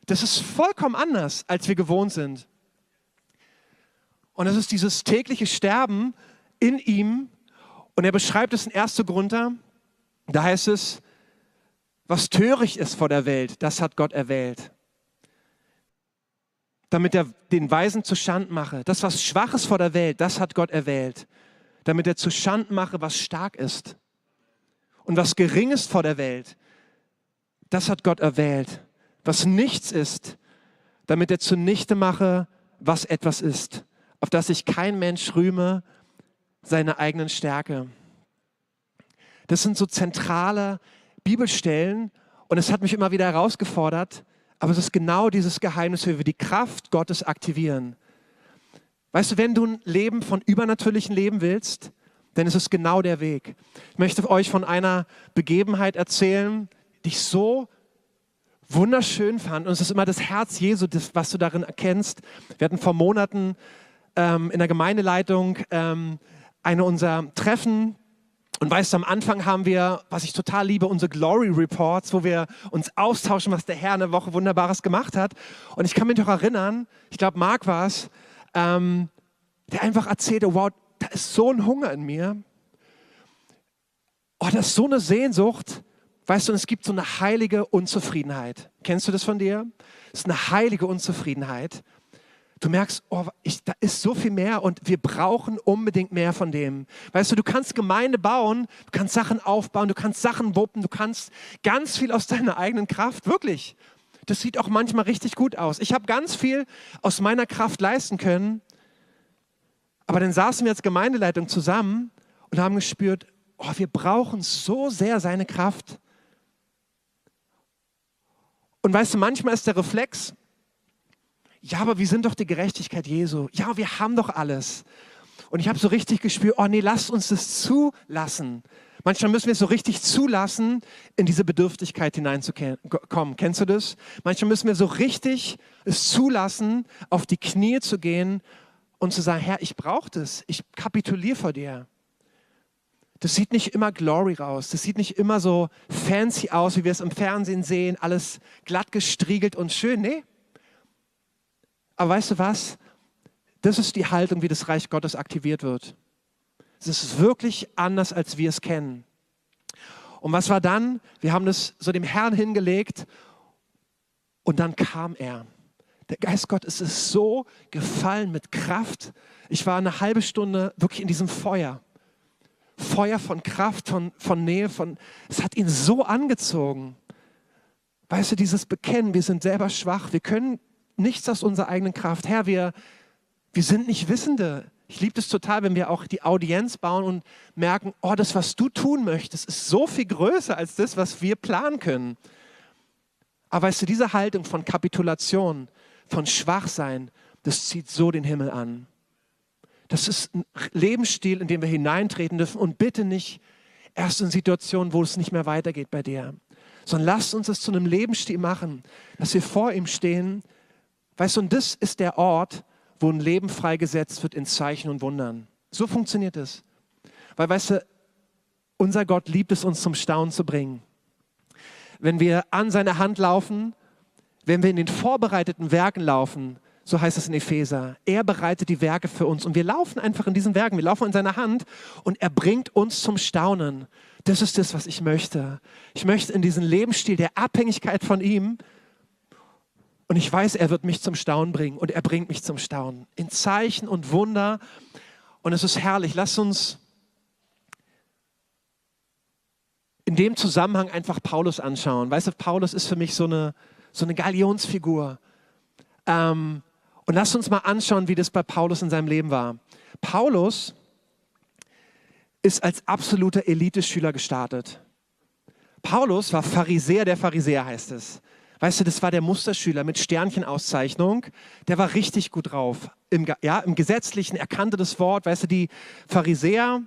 Das ist vollkommen anders, als wir gewohnt sind. Und das ist dieses tägliche Sterben in ihm. Und er beschreibt es in 1. Grunter. Da heißt es, was töricht ist vor der Welt, das hat Gott erwählt damit er den Weisen zu Schand mache. Das, was schwach ist vor der Welt, das hat Gott erwählt, damit er zu Schand mache, was stark ist. Und was gering ist vor der Welt, das hat Gott erwählt. Was nichts ist, damit er zunichte mache, was etwas ist, auf das sich kein Mensch rühme, seine eigenen Stärke. Das sind so zentrale Bibelstellen und es hat mich immer wieder herausgefordert, aber es ist genau dieses Geheimnis, wie wir die Kraft Gottes aktivieren. Weißt du, wenn du ein Leben von übernatürlichen Leben willst, ist es genau der Weg. Ich möchte euch von einer Begebenheit erzählen, die ich so wunderschön fand. Und es ist immer das Herz Jesu, das, was du darin erkennst. Wir hatten vor Monaten ähm, in der Gemeindeleitung ähm, eine unserer Treffen und weißt du, am Anfang haben wir, was ich total liebe, unsere Glory Reports, wo wir uns austauschen, was der Herr eine Woche Wunderbares gemacht hat. Und ich kann mich noch erinnern, ich glaube, Marc war es, ähm, der einfach erzählte, wow, da ist so ein Hunger in mir. Oh, das ist so eine Sehnsucht. Weißt du, es gibt so eine heilige Unzufriedenheit. Kennst du das von dir? Es ist eine heilige Unzufriedenheit. Du merkst, oh, ich, da ist so viel mehr und wir brauchen unbedingt mehr von dem. Weißt du, du kannst Gemeinde bauen, du kannst Sachen aufbauen, du kannst Sachen wuppen, du kannst ganz viel aus deiner eigenen Kraft, wirklich. Das sieht auch manchmal richtig gut aus. Ich habe ganz viel aus meiner Kraft leisten können, aber dann saßen wir als Gemeindeleitung zusammen und haben gespürt, oh, wir brauchen so sehr seine Kraft. Und weißt du, manchmal ist der Reflex, ja, aber wir sind doch die Gerechtigkeit Jesu. Ja, wir haben doch alles. Und ich habe so richtig gespürt, oh nee, lasst uns das zulassen. Manchmal müssen wir es so richtig zulassen, in diese Bedürftigkeit hineinzukommen. Kennst du das? Manchmal müssen wir so richtig es zulassen, auf die Knie zu gehen und zu sagen, Herr, ich brauche das. Ich kapituliere vor dir. das sieht nicht immer glory raus. Das sieht nicht immer so fancy aus, wie wir es im Fernsehen sehen, alles glatt gestriegelt und schön. Nee. Aber weißt du was? Das ist die Haltung, wie das Reich Gottes aktiviert wird. Es ist wirklich anders, als wir es kennen. Und was war dann? Wir haben das so dem Herrn hingelegt und dann kam er. Der Geist Gottes ist so gefallen mit Kraft. Ich war eine halbe Stunde wirklich in diesem Feuer. Feuer von Kraft, von, von Nähe, von, es hat ihn so angezogen. Weißt du, dieses Bekennen, wir sind selber schwach, wir können nichts aus unserer eigenen Kraft. Herr, wir, wir sind nicht Wissende. Ich liebe es total, wenn wir auch die Audienz bauen und merken, oh, das, was du tun möchtest, ist so viel größer als das, was wir planen können. Aber weißt du, diese Haltung von Kapitulation, von Schwachsein, das zieht so den Himmel an. Das ist ein Lebensstil, in den wir hineintreten dürfen und bitte nicht erst in Situationen, wo es nicht mehr weitergeht bei dir, sondern lasst uns es zu einem Lebensstil machen, dass wir vor ihm stehen. Weißt du, und das ist der Ort, wo ein Leben freigesetzt wird in Zeichen und Wundern. So funktioniert es. Weil, weißt du, unser Gott liebt es, uns zum Staunen zu bringen. Wenn wir an seine Hand laufen, wenn wir in den vorbereiteten Werken laufen, so heißt es in Epheser. Er bereitet die Werke für uns und wir laufen einfach in diesen Werken. Wir laufen in seiner Hand und er bringt uns zum Staunen. Das ist das, was ich möchte. Ich möchte in diesen Lebensstil der Abhängigkeit von ihm und ich weiß, er wird mich zum Staunen bringen und er bringt mich zum Staunen. In Zeichen und Wunder. Und es ist herrlich. Lass uns in dem Zusammenhang einfach Paulus anschauen. Weißt du, Paulus ist für mich so eine, so eine Galionsfigur. Ähm, und lasst uns mal anschauen, wie das bei Paulus in seinem Leben war. Paulus ist als absoluter Eliteschüler gestartet. Paulus war Pharisäer der Pharisäer, heißt es. Weißt du, das war der Musterschüler mit Sternchenauszeichnung. Der war richtig gut drauf. Im, ja, im Gesetzlichen, er kannte das Wort. Weißt du, die Pharisäer,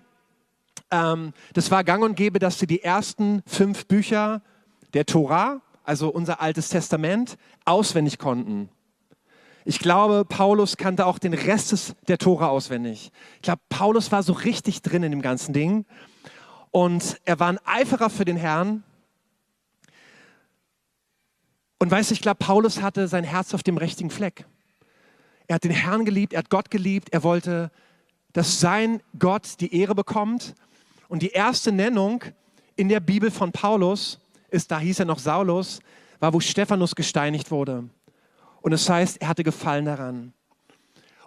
ähm, das war gang und gäbe, dass sie die ersten fünf Bücher der Tora, also unser Altes Testament, auswendig konnten. Ich glaube, Paulus kannte auch den Rest der Tora auswendig. Ich glaube, Paulus war so richtig drin in dem ganzen Ding. Und er war ein Eiferer für den Herrn. Und weißt du, ich glaube, Paulus hatte sein Herz auf dem richtigen Fleck. Er hat den Herrn geliebt, er hat Gott geliebt, er wollte, dass sein Gott die Ehre bekommt. Und die erste Nennung in der Bibel von Paulus ist, da hieß er noch Saulus, war, wo Stephanus gesteinigt wurde. Und es das heißt, er hatte Gefallen daran.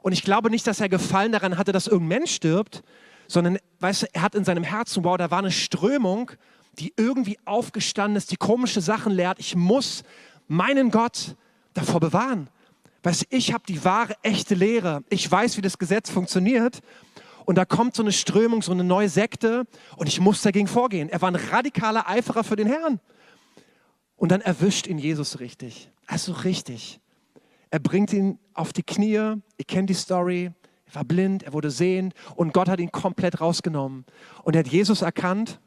Und ich glaube nicht, dass er Gefallen daran hatte, dass irgendein Mensch stirbt, sondern, weißt du, er hat in seinem Herzen, wow, da war eine Strömung, die irgendwie aufgestanden ist, die komische Sachen lehrt. Ich muss meinen Gott davor bewahren. Weißt du, ich habe die wahre, echte Lehre. Ich weiß, wie das Gesetz funktioniert. Und da kommt so eine Strömung, so eine neue Sekte und ich muss dagegen vorgehen. Er war ein radikaler Eiferer für den Herrn. Und dann erwischt ihn Jesus richtig. Also richtig. Er bringt ihn auf die Knie. Ihr kennt die Story. Er war blind, er wurde sehend und Gott hat ihn komplett rausgenommen. Und er hat Jesus erkannt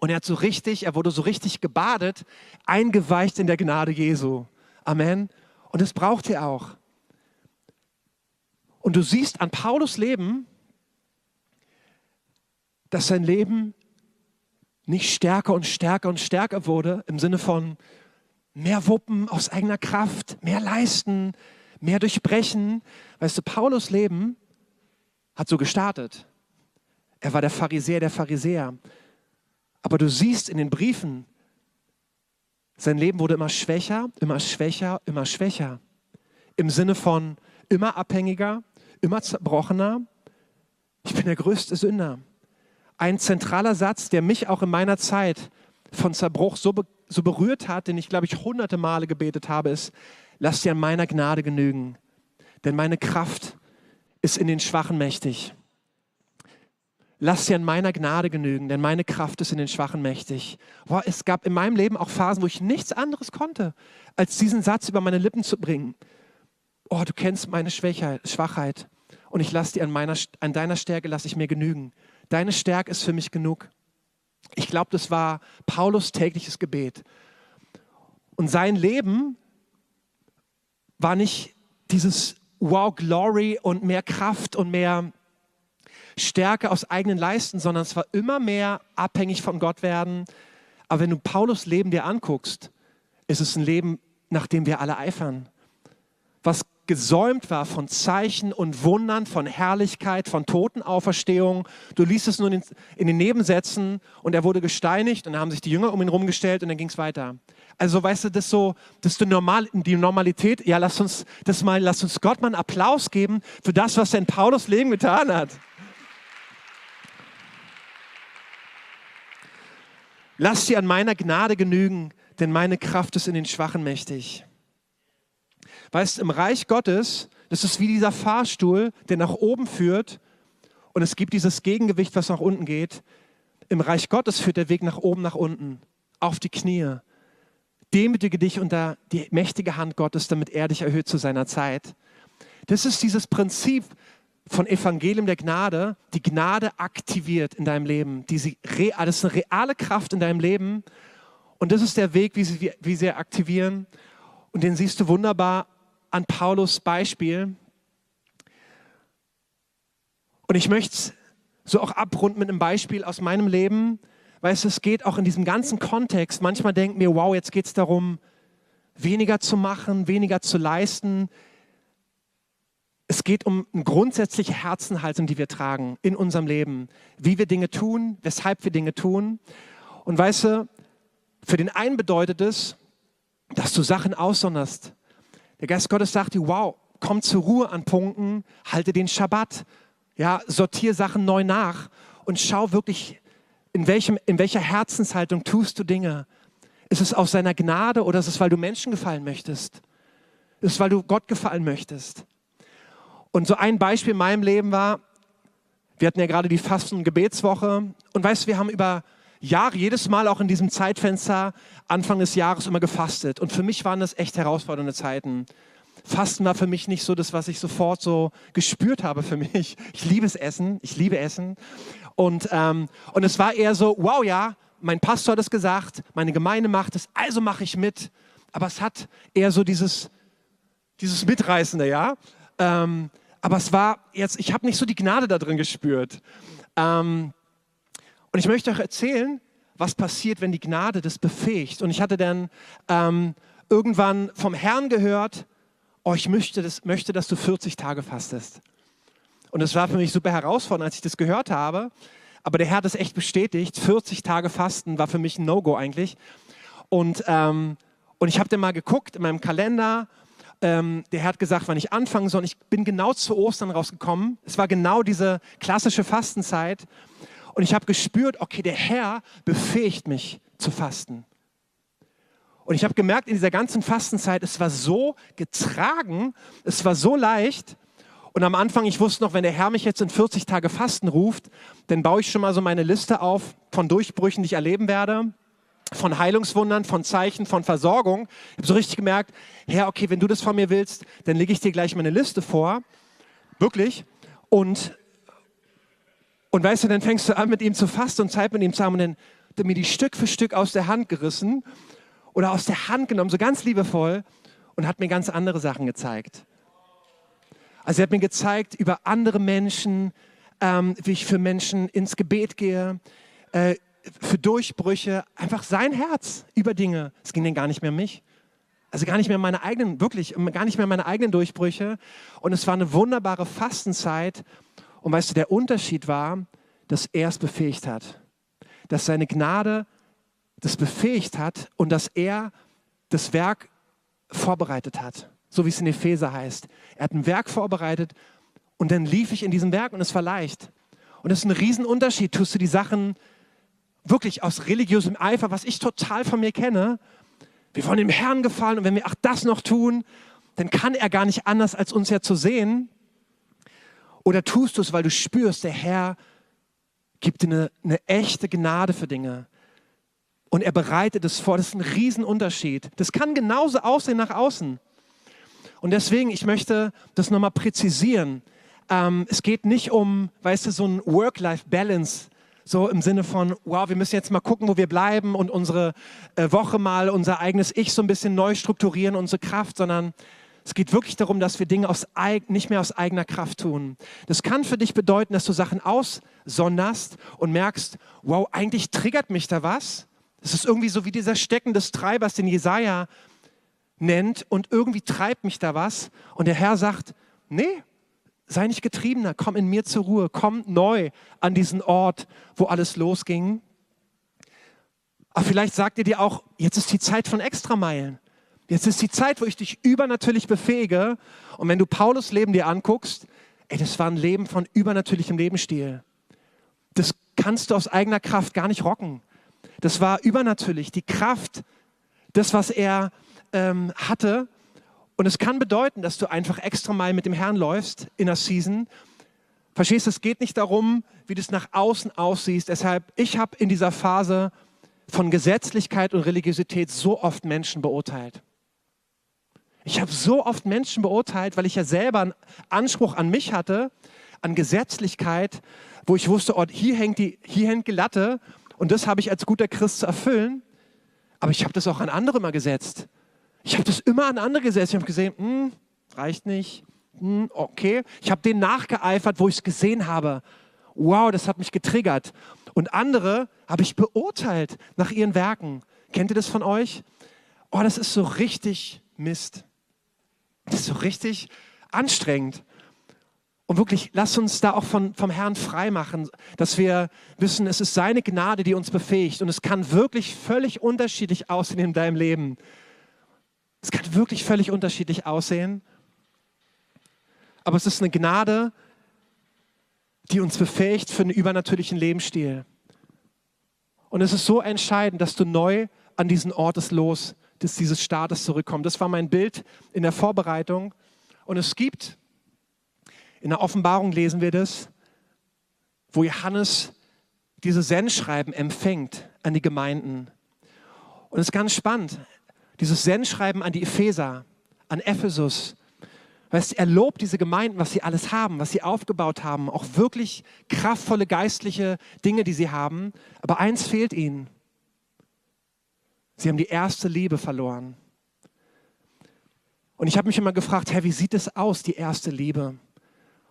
und er hat so richtig, er wurde so richtig gebadet, eingeweicht in der Gnade Jesu. Amen. Und das braucht er auch. Und du siehst an Paulus Leben, dass sein Leben nicht stärker und stärker und stärker wurde im Sinne von, mehr wuppen aus eigener Kraft, mehr leisten, mehr durchbrechen. Weißt du, Paulus Leben hat so gestartet. Er war der Pharisäer der Pharisäer. Aber du siehst in den Briefen, sein Leben wurde immer schwächer, immer schwächer, immer schwächer. Im Sinne von immer abhängiger, immer zerbrochener. Ich bin der größte Sünder. Ein zentraler Satz, der mich auch in meiner Zeit von Zerbruch so be so berührt hat, den ich, glaube ich, hunderte Male gebetet habe, ist, lass dir an meiner Gnade genügen, denn meine Kraft ist in den Schwachen mächtig. Lass dir an meiner Gnade genügen, denn meine Kraft ist in den Schwachen mächtig. Boah, es gab in meinem Leben auch Phasen, wo ich nichts anderes konnte, als diesen Satz über meine Lippen zu bringen. Oh, du kennst meine Schwachheit, Schwachheit und ich lasse dir an, meiner, an deiner Stärke lasse ich mir genügen. Deine Stärke ist für mich genug. Ich glaube, das war Paulus tägliches Gebet. Und sein Leben war nicht dieses Wow, Glory und mehr Kraft und mehr Stärke aus eigenen Leisten, sondern es war immer mehr abhängig von Gott werden. Aber wenn du Paulus Leben dir anguckst, ist es ein Leben, nach dem wir alle eifern. Was gesäumt war von Zeichen und Wundern, von Herrlichkeit, von Totenauferstehung. Du liest es nur in, in den Nebensätzen und er wurde gesteinigt und dann haben sich die Jünger um ihn rumgestellt und dann ging es weiter. Also weißt du, das so, das ist die, Normal, die Normalität. Ja, lass uns das mal, lass uns Gott mal einen Applaus geben für das, was er in Paulus Leben getan hat. Lass dir an meiner Gnade genügen, denn meine Kraft ist in den Schwachen mächtig. Weißt, im Reich Gottes, das ist wie dieser Fahrstuhl, der nach oben führt und es gibt dieses Gegengewicht, was nach unten geht. Im Reich Gottes führt der Weg nach oben, nach unten, auf die Knie. Demütige dich unter die mächtige Hand Gottes, damit er dich erhöht zu seiner Zeit. Das ist dieses Prinzip von Evangelium der Gnade, die Gnade aktiviert in deinem Leben. Diese, das ist eine reale Kraft in deinem Leben. Und das ist der Weg, wie sie, wie sie aktivieren. Und den siehst du wunderbar an Paulus Beispiel. Und ich möchte so auch abrunden mit einem Beispiel aus meinem Leben. Du, es geht auch in diesem ganzen Kontext. Manchmal denken wir, wow, jetzt geht es darum, weniger zu machen, weniger zu leisten. Es geht um eine grundsätzliche Herzenhaltung, die wir tragen in unserem Leben. Wie wir Dinge tun, weshalb wir Dinge tun. Und weißt du, für den einen bedeutet es, dass du Sachen aussonderst, der Geist Gottes sagt dir, wow, komm zur Ruhe an Punkten, halte den Schabbat, ja, sortier Sachen neu nach und schau wirklich, in, welchem, in welcher Herzenshaltung tust du Dinge. Ist es aus seiner Gnade oder ist es, weil du Menschen gefallen möchtest? Ist es, weil du Gott gefallen möchtest? Und so ein Beispiel in meinem Leben war, wir hatten ja gerade die Fasten- und Gebetswoche und weißt du, wir haben über Jahre, jedes Mal auch in diesem Zeitfenster Anfang des Jahres immer gefastet. Und für mich waren das echt herausfordernde Zeiten. Fasten war für mich nicht so das, was ich sofort so gespürt habe für mich. Ich liebe es Essen, ich liebe Essen. Und, ähm, und es war eher so, wow, ja, mein Pastor hat es gesagt, meine Gemeinde macht es, also mache ich mit. Aber es hat eher so dieses, dieses Mitreißende, ja. Ähm, aber es war jetzt, ich habe nicht so die Gnade da drin gespürt. Ähm, und ich möchte euch erzählen, was passiert, wenn die Gnade das befähigt. Und ich hatte dann ähm, irgendwann vom Herrn gehört, oh, ich möchte, das, möchte, dass du 40 Tage fastest. Und es war für mich super herausfordernd, als ich das gehört habe. Aber der Herr hat es echt bestätigt. 40 Tage Fasten war für mich ein No-Go eigentlich. Und, ähm, und ich habe dann mal geguckt in meinem Kalender. Ähm, der Herr hat gesagt, wann ich anfangen soll. Und ich bin genau zu Ostern rausgekommen. Es war genau diese klassische Fastenzeit. Und ich habe gespürt, okay, der Herr befähigt mich zu fasten. Und ich habe gemerkt, in dieser ganzen Fastenzeit, es war so getragen, es war so leicht. Und am Anfang, ich wusste noch, wenn der Herr mich jetzt in 40 Tage Fasten ruft, dann baue ich schon mal so meine Liste auf von Durchbrüchen, die ich erleben werde, von Heilungswundern, von Zeichen, von Versorgung. Ich habe so richtig gemerkt, Herr, okay, wenn du das von mir willst, dann lege ich dir gleich meine Liste vor. Wirklich. Und und weißt du, dann fängst du an, mit ihm zu fasten und Zeit mit ihm zu haben und dann hat er mir die Stück für Stück aus der Hand gerissen oder aus der Hand genommen, so ganz liebevoll und hat mir ganz andere Sachen gezeigt. Also er hat mir gezeigt über andere Menschen, ähm, wie ich für Menschen ins Gebet gehe, äh, für Durchbrüche, einfach sein Herz über Dinge. Es ging dann gar nicht mehr um mich. Also gar nicht mehr meine eigenen, wirklich, gar nicht mehr meine eigenen Durchbrüche. Und es war eine wunderbare Fastenzeit, und weißt du, der Unterschied war, dass er es befähigt hat. Dass seine Gnade das befähigt hat und dass er das Werk vorbereitet hat. So wie es in Epheser heißt. Er hat ein Werk vorbereitet und dann lief ich in diesem Werk und es war leicht. Und das ist ein Riesenunterschied. Tust du die Sachen wirklich aus religiösem Eifer, was ich total von mir kenne. Wir wollen dem Herrn gefallen und wenn wir auch das noch tun, dann kann er gar nicht anders, als uns ja zu sehen. Oder tust du es, weil du spürst, der Herr gibt dir eine, eine echte Gnade für Dinge. Und er bereitet es vor. Das ist ein Riesenunterschied. Das kann genauso aussehen nach außen. Und deswegen, ich möchte das nochmal präzisieren. Ähm, es geht nicht um, weißt du, so ein Work-Life-Balance, so im Sinne von, wow, wir müssen jetzt mal gucken, wo wir bleiben und unsere äh, Woche mal, unser eigenes Ich so ein bisschen neu strukturieren, unsere Kraft, sondern Es geht wirklich darum, dass wir Dinge aus, nicht mehr aus eigener Kraft tun. Das kann für dich bedeuten, dass du Sachen aussonderst und merkst, wow, eigentlich triggert mich da was. Es ist irgendwie so wie dieser Stecken des Treibers, den Jesaja nennt und irgendwie treibt mich da was. Und der Herr sagt, nee, sei nicht getriebener, komm in mir zur Ruhe, komm neu an diesen Ort, wo alles losging. Aber vielleicht sagt er dir auch, jetzt ist die Zeit von Extrameilen. Jetzt ist die Zeit, wo ich dich übernatürlich befähige. Und wenn du Paulus Leben dir anguckst, ey, das war ein Leben von übernatürlichem Lebensstil. Das kannst du aus eigener Kraft gar nicht rocken. Das war übernatürlich. Die Kraft, das, was er ähm, hatte. Und es kann bedeuten, dass du einfach extra mal mit dem Herrn läufst in der Season. Verstehst du, es geht nicht darum, wie du es nach außen aussiehst. Deshalb, ich habe in dieser Phase von Gesetzlichkeit und Religiosität so oft Menschen beurteilt. Ich habe so oft Menschen beurteilt, weil ich ja selber einen Anspruch an mich hatte, an Gesetzlichkeit, wo ich wusste, oh, hier, hängt die, hier hängt die Latte und das habe ich als guter Christ zu erfüllen. Aber ich habe das auch an andere mal gesetzt. Ich habe das immer an andere gesetzt. Ich habe gesehen, hm, reicht nicht, hm, okay. Ich habe denen nachgeeifert, wo ich es gesehen habe. Wow, das hat mich getriggert. Und andere habe ich beurteilt nach ihren Werken. Kennt ihr das von euch? Oh, das ist so richtig Mist. Das ist so richtig anstrengend. Und wirklich, lass uns da auch von, vom Herrn frei machen, dass wir wissen, es ist seine Gnade, die uns befähigt. Und es kann wirklich völlig unterschiedlich aussehen in deinem Leben. Es kann wirklich völlig unterschiedlich aussehen. Aber es ist eine Gnade, die uns befähigt für einen übernatürlichen Lebensstil. Und es ist so entscheidend, dass du neu an diesen Ort Los, des, dieses Staates zurückkommst. Das war mein Bild in der Vorbereitung. Und es gibt, in der Offenbarung lesen wir das, wo Johannes diese Sendschreiben empfängt an die Gemeinden. Und es ist ganz spannend dieses Sendschreiben an die Epheser, an Ephesus. Weißt, er lobt diese Gemeinden, was sie alles haben, was sie aufgebaut haben, auch wirklich kraftvolle geistliche Dinge, die sie haben. Aber eins fehlt ihnen. Sie haben die erste Liebe verloren. Und ich habe mich immer gefragt, Herr, wie sieht es aus, die erste Liebe?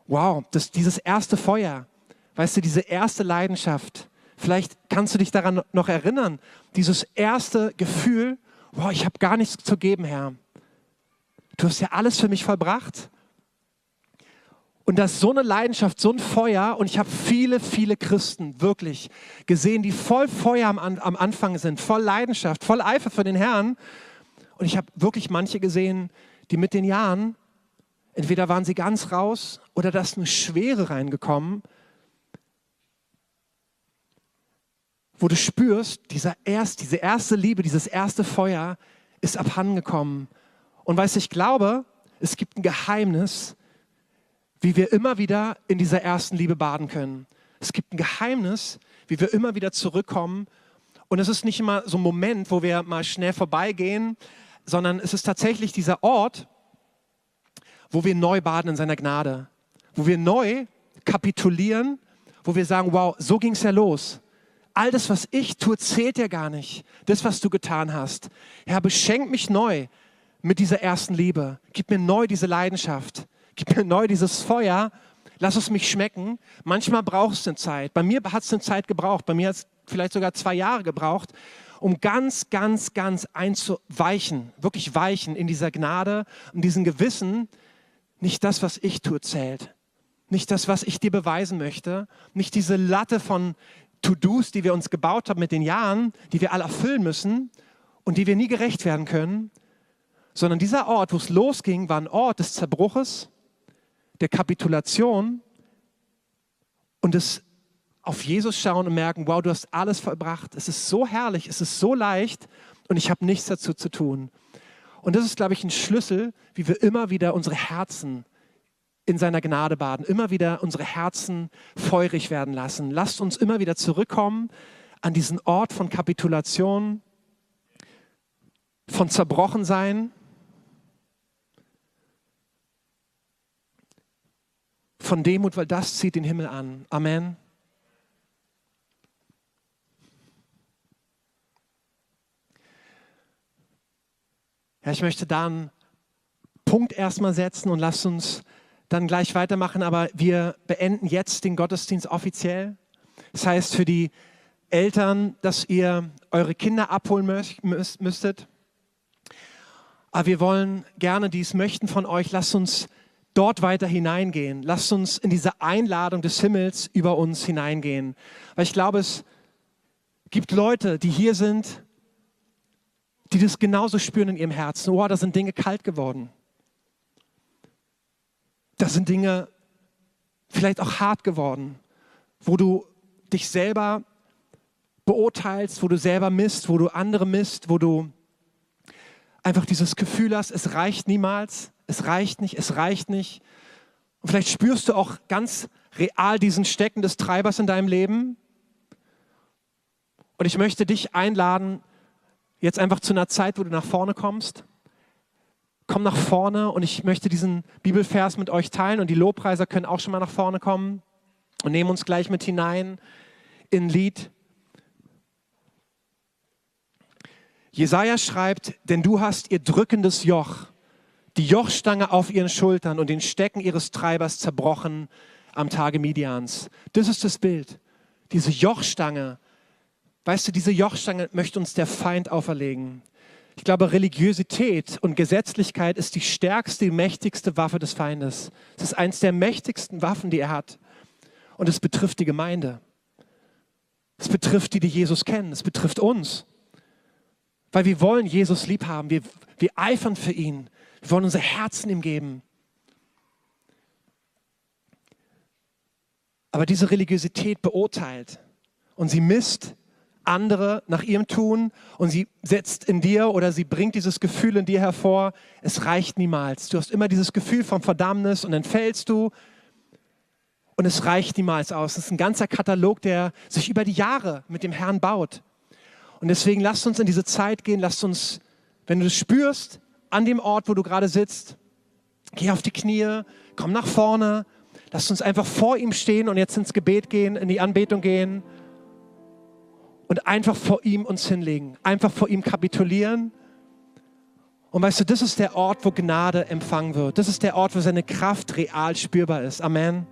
Wow, das, dieses erste Feuer, weißt du, diese erste Leidenschaft. Vielleicht kannst du dich daran noch erinnern, dieses erste Gefühl, wow, ich habe gar nichts zu geben, Herr. Du hast ja alles für mich vollbracht. Und das ist so eine Leidenschaft, so ein Feuer. Und ich habe viele, viele Christen wirklich gesehen, die voll Feuer am, am Anfang sind, voll Leidenschaft, voll Eifer für den Herrn. Und ich habe wirklich manche gesehen, die mit den Jahren, entweder waren sie ganz raus oder da ist eine Schwere reingekommen, wo du spürst, dieser erst, diese erste Liebe, dieses erste Feuer ist abhandengekommen. Und weißt du, ich glaube, es gibt ein Geheimnis, wie wir immer wieder in dieser ersten Liebe baden können. Es gibt ein Geheimnis, wie wir immer wieder zurückkommen. Und es ist nicht immer so ein Moment, wo wir mal schnell vorbeigehen, sondern es ist tatsächlich dieser Ort, wo wir neu baden in seiner Gnade, wo wir neu kapitulieren, wo wir sagen, wow, so ging es ja los all das, was ich tue, zählt ja gar nicht. Das, was du getan hast. Herr, beschenk mich neu mit dieser ersten Liebe. Gib mir neu diese Leidenschaft. Gib mir neu dieses Feuer. Lass es mich schmecken. Manchmal braucht es eine Zeit. Bei mir hat es eine Zeit gebraucht. Bei mir hat es vielleicht sogar zwei Jahre gebraucht, um ganz, ganz, ganz einzuweichen, wirklich weichen in dieser Gnade und diesem Gewissen, nicht das, was ich tue, zählt. Nicht das, was ich dir beweisen möchte. Nicht diese Latte von To-Dos, die wir uns gebaut haben mit den Jahren, die wir alle erfüllen müssen und die wir nie gerecht werden können, sondern dieser Ort, wo es losging, war ein Ort des Zerbruches, der Kapitulation und des auf Jesus schauen und merken, wow, du hast alles vollbracht. Es ist so herrlich, es ist so leicht und ich habe nichts dazu zu tun. Und das ist, glaube ich, ein Schlüssel, wie wir immer wieder unsere Herzen in seiner Gnade baden, immer wieder unsere Herzen feurig werden lassen. Lasst uns immer wieder zurückkommen an diesen Ort von Kapitulation, von Zerbrochensein, von Demut, weil das zieht den Himmel an. Amen. Ja, ich möchte da einen Punkt erstmal setzen und lasst uns dann gleich weitermachen. Aber wir beenden jetzt den Gottesdienst offiziell. Das heißt für die Eltern, dass ihr eure Kinder abholen müsst, müsstet. Aber wir wollen gerne, die es möchten von euch, lasst uns dort weiter hineingehen. Lasst uns in diese Einladung des Himmels über uns hineingehen. Weil ich glaube, es gibt Leute, die hier sind, die das genauso spüren in ihrem Herzen. Oh, da sind Dinge kalt geworden. Da sind Dinge vielleicht auch hart geworden, wo du dich selber beurteilst, wo du selber misst, wo du andere misst, wo du einfach dieses Gefühl hast, es reicht niemals, es reicht nicht, es reicht nicht. Und vielleicht spürst du auch ganz real diesen Stecken des Treibers in deinem Leben. Und ich möchte dich einladen, jetzt einfach zu einer Zeit, wo du nach vorne kommst. Komm nach vorne und ich möchte diesen Bibelvers mit euch teilen und die Lobpreiser können auch schon mal nach vorne kommen und nehmen uns gleich mit hinein in Lied. Jesaja schreibt, denn du hast ihr drückendes Joch, die Jochstange auf ihren Schultern und den Stecken ihres Treibers zerbrochen am Tage Midians. Das ist das Bild. Diese Jochstange, Weißt du, diese Jochstange möchte uns der Feind auferlegen. Ich glaube, Religiosität und Gesetzlichkeit ist die stärkste, mächtigste Waffe des Feindes. Es ist eines der mächtigsten Waffen, die er hat. Und es betrifft die Gemeinde. Es betrifft die, die Jesus kennen. Es betrifft uns. Weil wir wollen Jesus lieb haben. Wir, wir eifern für ihn. Wir wollen unser Herzen ihm geben. Aber diese Religiosität beurteilt und sie misst andere nach ihrem Tun und sie setzt in dir oder sie bringt dieses Gefühl in dir hervor, es reicht niemals. Du hast immer dieses Gefühl von Verdammnis und dann fällst du und es reicht niemals aus. Das ist ein ganzer Katalog, der sich über die Jahre mit dem Herrn baut. Und deswegen lasst uns in diese Zeit gehen, lasst uns, wenn du es spürst, an dem Ort, wo du gerade sitzt, geh auf die Knie, komm nach vorne, lasst uns einfach vor ihm stehen und jetzt ins Gebet gehen, in die Anbetung gehen und einfach vor ihm uns hinlegen, einfach vor ihm kapitulieren. Und weißt du, das ist der Ort, wo Gnade empfangen wird. Das ist der Ort, wo seine Kraft real spürbar ist. Amen.